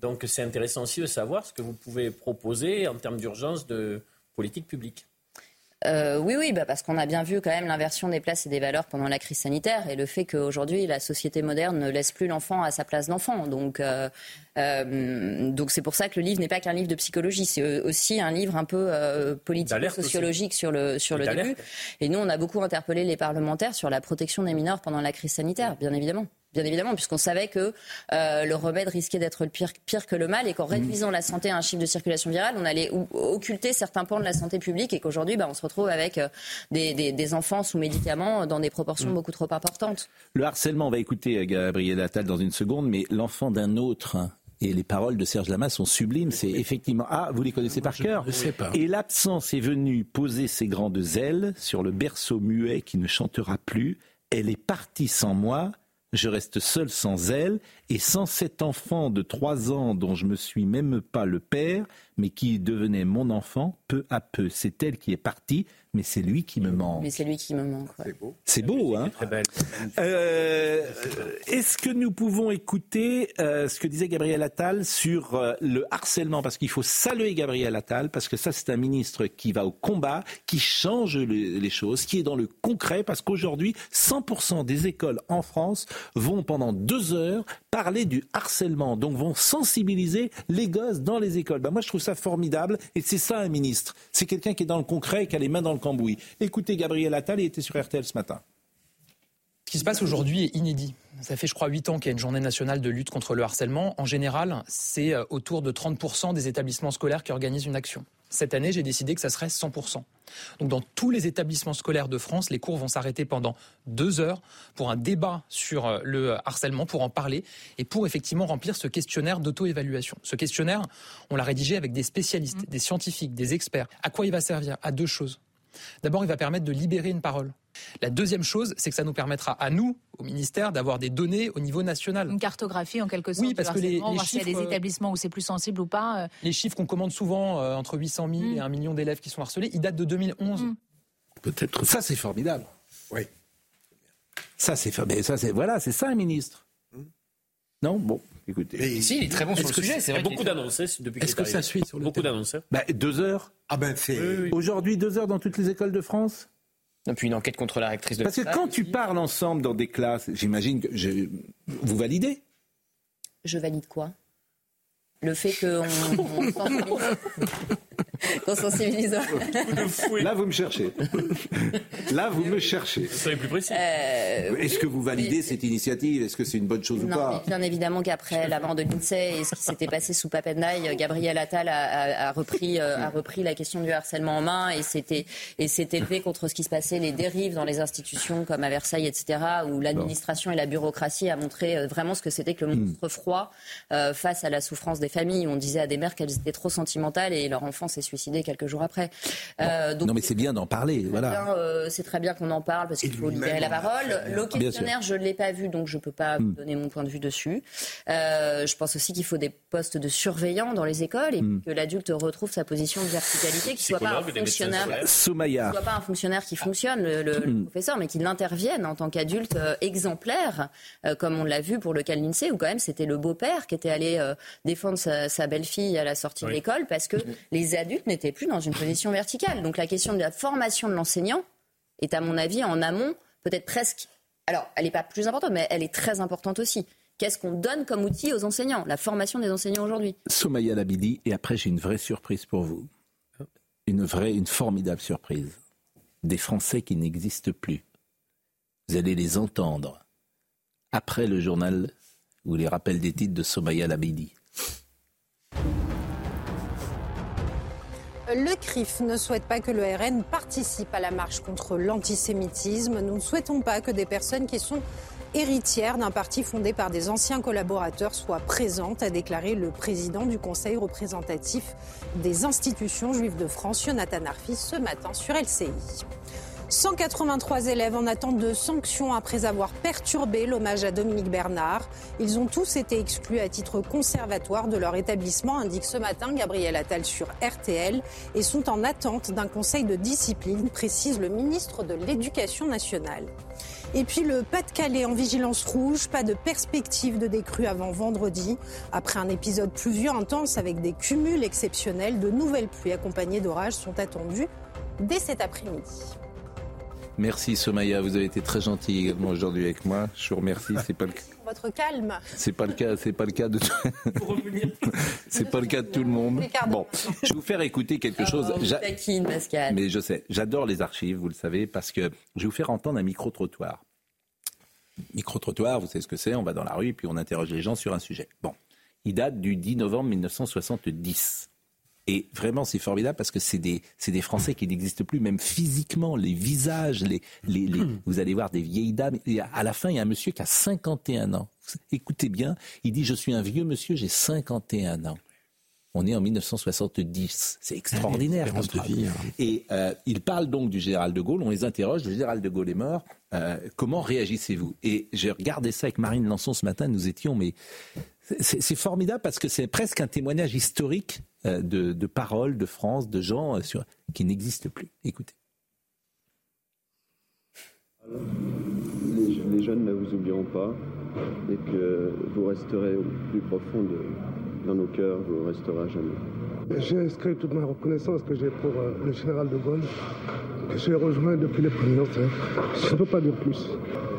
Donc c'est intéressant aussi de savoir ce que vous pouvez proposer en termes d'urgence de politique publique. Euh, oui, oui, bah parce qu'on a bien vu quand même l'inversion des places et des valeurs pendant la crise sanitaire et le fait qu'aujourd'hui la société moderne ne laisse plus l'enfant à sa place d'enfant. Donc, euh, euh, donc c'est pour ça que le livre n'est pas qu'un livre de psychologie, c'est aussi un livre un peu euh, politico-sociologique sur le sur Et le début. Et nous, on a beaucoup interpellé les parlementaires sur la protection des mineurs pendant la crise sanitaire, bien évidemment. Bien évidemment, puisqu'on savait que euh, le remède risquait d'être le pire, pire que le mal et qu'en réduisant la santé à un chiffre de circulation virale, on allait occulter certains pans de la santé publique et qu'aujourd'hui, bah, on se retrouve avec euh, des, des- des enfants sous médicaments dans des proportions beaucoup trop importantes. Le harcèlement, on va écouter euh, Gabriel Attal dans une seconde, mais l'enfant d'un autre. hein, Et les paroles de Serge Lama sont sublimes. C'est effectivement. Ah, vous les connaissez par cœur ne sais pas. Et l'absence est venue poser ses grandes ailes sur le berceau muet qui ne chantera plus. Elle est partie sans moi. Je reste seul sans elle et sans cet enfant de trois ans dont je me suis même pas le père, mais qui devenait mon enfant peu à peu. C'est elle qui est partie, mais c'est lui qui me manque. Mais c'est lui qui me manque. ouais. C'est beau, hein Très belle. euh, Est-ce que nous pouvons écouter euh, ce que disait Gabriel Attal sur euh, le harcèlement? Parce qu'il faut saluer Gabriel Attal, parce que ça, c'est un ministre qui va au combat, qui change le- les choses, qui est dans le concret, parce qu'aujourd'hui, 100% des écoles en France vont pendant deux heures parler du harcèlement, donc vont sensibiliser les gosses dans les écoles. Ben moi, je trouve ça formidable, et c'est ça un ministre. C'est quelqu'un qui est dans le concret et qui a les mains dans le cambouis. Écoutez Gabriel Attal, il était sur RTL ce matin. Ce qui se passe aujourd'hui est inédit. Ça fait, je crois, 8 ans qu'il y a une journée nationale de lutte contre le harcèlement. En général, c'est euh, autour de 30% des établissements scolaires qui organisent une action. Cette année, j'ai décidé que ça serait 100%. Donc dans tous les établissements scolaires de France, les cours vont s'arrêter pendant deux heures pour un débat sur euh, le harcèlement, pour en parler et pour effectivement remplir ce questionnaire d'auto-évaluation. Ce questionnaire, on l'a rédigé avec des spécialistes, des scientifiques, des experts. À quoi il va servir? À deux choses. D'abord, il va permettre de libérer une parole. La deuxième chose, c'est que ça nous permettra à nous, au ministère, d'avoir des données au niveau national. Une cartographie en quelque sorte. Oui, parce que les, voir chiffres, s'il y a des établissements où c'est plus sensible ou pas. euh. les chiffres qu'on commande souvent, euh, entre 800 000 et 1 million d'élèves qui sont harcelés, ils datent de 2011. Peut-être. Ça, c'est formidable. Oui. Ça, c'est mais ça, c'est voilà, c'est ça un ministre. Non, bon, écoutez. Si, il est très bon sur le sujet, c'est- vrai. Beaucoup d'annonces depuis Est-ce est que ça suit sur le Beaucoup terrain? d'annonces. Bah, deux heures. Ah ben c'est. Aujourd'hui, deux heures dans toutes les écoles de France? Depuis une enquête contre la rectrice de Parce que quand tu parles ensemble dans des classes, j'imagine que je- vous validez. Je valide quoi? Le fait qu'on on sensibilise- qu'on sensibilise. Là, vous me cherchez. Là, vous me cherchez. Soyez plus précis. Euh, Est-ce que vous validez cette initiative? Est-ce que c'est une bonne chose ou pas? mais bien évidemment qu'après la mort de l'INSEE et ce qui s'était passé sous Papendaï, Gabriel Attal a, a- a repris, euh, a repris la question du harcèlement en main et s'était élevé contre ce qui se passait, les dérives dans les institutions comme à Versailles, etc., où l'administration et la bureaucratie a montré euh, vraiment ce que c'était que le monstre froid euh, face à la souffrance des familles. On disait à des mères qu'elles étaient trop sentimentales et leur enfant s'est suicidé quelques jours après. Euh, donc Non, mais c'est bien d'en parler. Voilà. euh, c'est très bien qu'on en parle parce qu'il faut libérer la parole. Le questionnaire, je ne l'ai pas vu, donc je ne peux pas Hmm. vous donner mon point de vue dessus. Euh, je pense aussi qu'il faut des postes de surveillants dans les écoles et Hmm. que l'adulte retrouve sa position de verticalité, qu'il ne soit pas un fonctionnaire. Soumaya. qu'il soit pas un fonctionnaire qui fonctionne, le, le- le Hmm. professeur, mais qu'il intervienne en tant qu'adulte euh, exemplaire, euh, comme on l'a vu pour le cas de l'INSEE, où quand même c'était le beau-père qui était allé euh, défendre sa, sa belle-fille à la sortie de l'école parce que les adultes n'étaient plus dans une position verticale. Donc la question de la formation de l'enseignant est, à mon avis, en amont, peut-être presque. Alors, elle n'est pas plus importante, mais elle est très importante aussi. Qu'est-ce qu'on donne comme outil aux enseignants La formation des enseignants aujourd'hui? Somaya Labidi, et après j'ai une vraie surprise pour vous. Une vraie, une formidable surprise. Des Français qui n'existent plus. Vous allez les entendre après le journal ou les rappels des titres de Somaya Labidi. Le CRIF ne souhaite pas que le RN participe à la marche contre l'antisémitisme. Nous ne souhaitons pas que des personnes qui sont héritières d'un parti fondé par des anciens collaborateurs soient présentes, a déclaré le président du Conseil représentatif des institutions juives de France, Jonathan Arfis, ce matin sur LCI. 183 élèves en attente de sanctions après avoir perturbé l'hommage à Dominique Bernard. Ils ont tous été exclus à titre conservatoire de leur établissement, indique ce matin Gabriel Attal sur RTL, et sont en attente d'un conseil de discipline, précise le ministre de l'Éducation nationale. Et puis le Pas-de-Calais en vigilance rouge, pas de perspective de décrue avant vendredi. Après un épisode pluvieux intense avec des cumuls exceptionnels, de nouvelles pluies accompagnées d'orages sont attendues dès cet après-midi. Merci Somaya, vous avez été très gentil également aujourd'hui avec moi. Je vous remercie. C'est pas le Votre calme. c'est pas le cas, c'est pas le cas de c'est pas le cas de tout le monde. Bon, je vais vous faire écouter quelque chose. Oh, Pascal. Mais je sais, j'adore les archives, vous le savez, parce que je vais vous faire entendre un micro-trottoir. Micro-trottoir, vous savez ce que c'est, on va dans la rue, puis on interroge les gens sur un sujet. Bon, il date du 10 novembre 1970. Et vraiment, c'est formidable parce que c'est des, c'est des Français qui n'existent plus, même physiquement, les visages, les, les, les- vous allez voir des vieilles dames. Et à la fin, il y a un monsieur qui a 51 ans. Écoutez bien, il dit, je suis un vieux monsieur, j'ai 51 ans. On est en 1970. C'est extraordinaire. l'espérance comme vie, hein. Et euh, il parle donc du général de Gaulle. On les interroge. Le général de Gaulle est mort. Euh, comment réagissez-vous? Et j'ai regardé ça avec Marine Lançon ce matin. Nous étions, mais c'est formidable parce que c'est presque un témoignage historique euh, de, de paroles de France, de gens euh, sur, qui n'existent plus. Écoutez. Les, les jeunes ne vous oublieront pas et que vous resterez au plus profond de, dans nos cœurs, vous resterez à jamais. J'ai inscrit toute ma reconnaissance que j'ai pour euh, le général de Gaulle, que j'ai rejoint depuis les premiers instants. Je ne peux pas dire plus.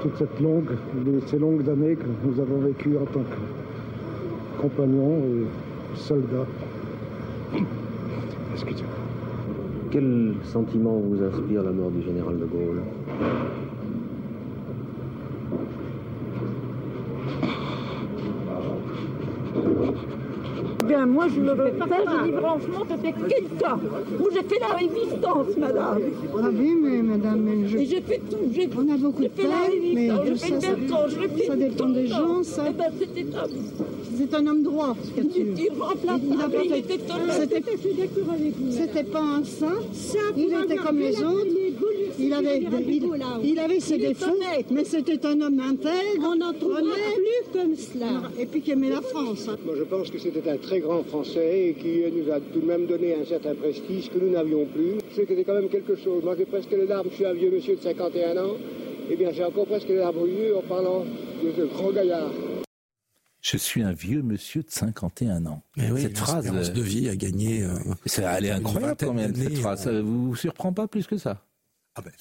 Toute cette longue, ces longues années que nous avons vécues en tant que compagnons et soldats. Excusez-moi. Quel sentiment vous inspire la mort du général de Gaulle? Bien, moi, je ne veux pas. Je dis franchement, c'était quelqu'un. Moi, j'ai fait la résistance, madame. Ah oui, mais madame, mais je... Et j'ai fait tout. J'ai, On a beaucoup de j'ai fait la résistance, j'ai fait ça, le Bertrand, je l'ai fait ça dépend des gens, ça. Eh ben, c'était un... C'est un homme droit, ce qu'a tué. Il Il il fait- était. C'était. C'était pas un saint. il était comme les autres. Il avait, il ses défauts, mais c'était un homme intègre. On n'en honnête, plus comme cela. Et puis qui aimait la France. hein. Moi, je pense que c'était un très grand Français et qui nous a tout de même donné un certain prestige que nous n'avions plus. C'est que c'était quand même quelque chose. Moi, j'ai presque les larmes. Je suis un vieux monsieur de 51 ans. Eh bien, j'ai encore presque les larmes aux yeux en parlant de ce grand gaillard. Je suis un vieux monsieur de 51 ans. Mais oui, cette phrase, euh, de vie a gagné. euh, ça elle est incroyable quand même cette phrase? Ça vous surprend pas plus que ça? Ah ben,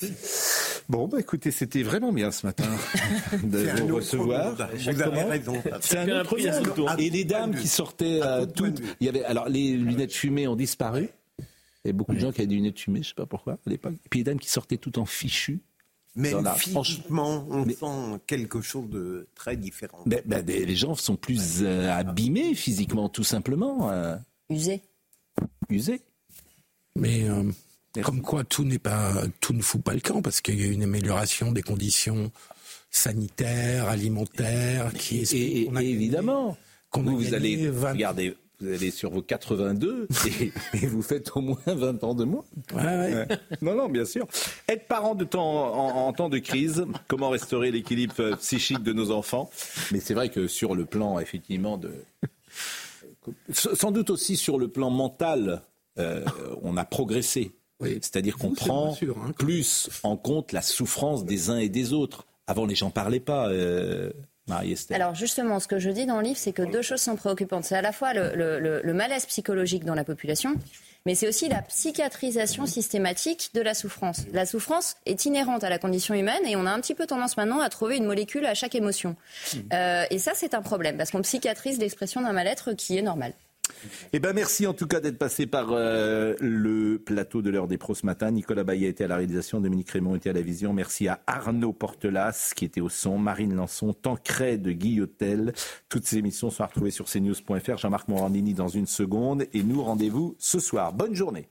Bon, bah écoutez, c'était vraiment bien ce matin de vous recevoir. Vous avez raison. C'est un autre monde. Et les dames qui sortaient toutes, il y avait alors les lunettes fumées ont disparu. Il y a beaucoup de gens qui avaient des lunettes fumées, je sais pas pourquoi à l'époque. Et puis les dames qui sortaient toutes en fichu. Mais la- physiquement, on sent quelque chose de très différent. Des- les gens sont plus euh, abîmés physiquement, tout simplement. euh, Usé. usés. Mais euh, comme quoi tout n'est pas, tout ne fout pas le camp parce qu'il y a une amélioration des conditions sanitaires, alimentaires, qui est Et, et- et évidemment, qu'on a vous, allez 20 regardez, vous allez sur vos 82 et, et vous faites au moins 20 ans de moins. Ouais. Non, non, bien sûr. Être parent de temps, en, en temps de crise, comment restaurer l'équilibre psychique de nos enfants? Mais c'est vrai que sur le plan, effectivement, de sans doute aussi sur le plan mental, euh, on a progressé. C'est-à-dire qu'on prend sûr, hein. plus en compte la souffrance des uns et des autres. Avant, les gens parlaient pas, euh. Alors justement, ce que je dis dans le livre, c'est que deux choses sont préoccupantes. C'est à la fois le, le- le- le malaise psychologique dans la population, mais c'est aussi la psychiatrisation systématique de la souffrance. La souffrance est inhérente à la condition humaine et on a un petit peu tendance maintenant à trouver une molécule à chaque émotion. Euh, et ça, c'est un problème, parce qu'on psychiatrise l'expression d'un mal-être qui est normal. Eh ben merci en tout cas d'être passé par euh, le plateau de l'heure des pros ce matin. Nicolas Baillet était à la réalisation, Dominique Raymond était à la vision. Merci à Arnaud Portelas qui était au son, Marine Lançon, Tancred de Guillotel. Toutes ces émissions sont à retrouver sur cnews.fr. Jean-Marc Morandini dans une seconde et nous rendez-vous ce soir. Bonne journée.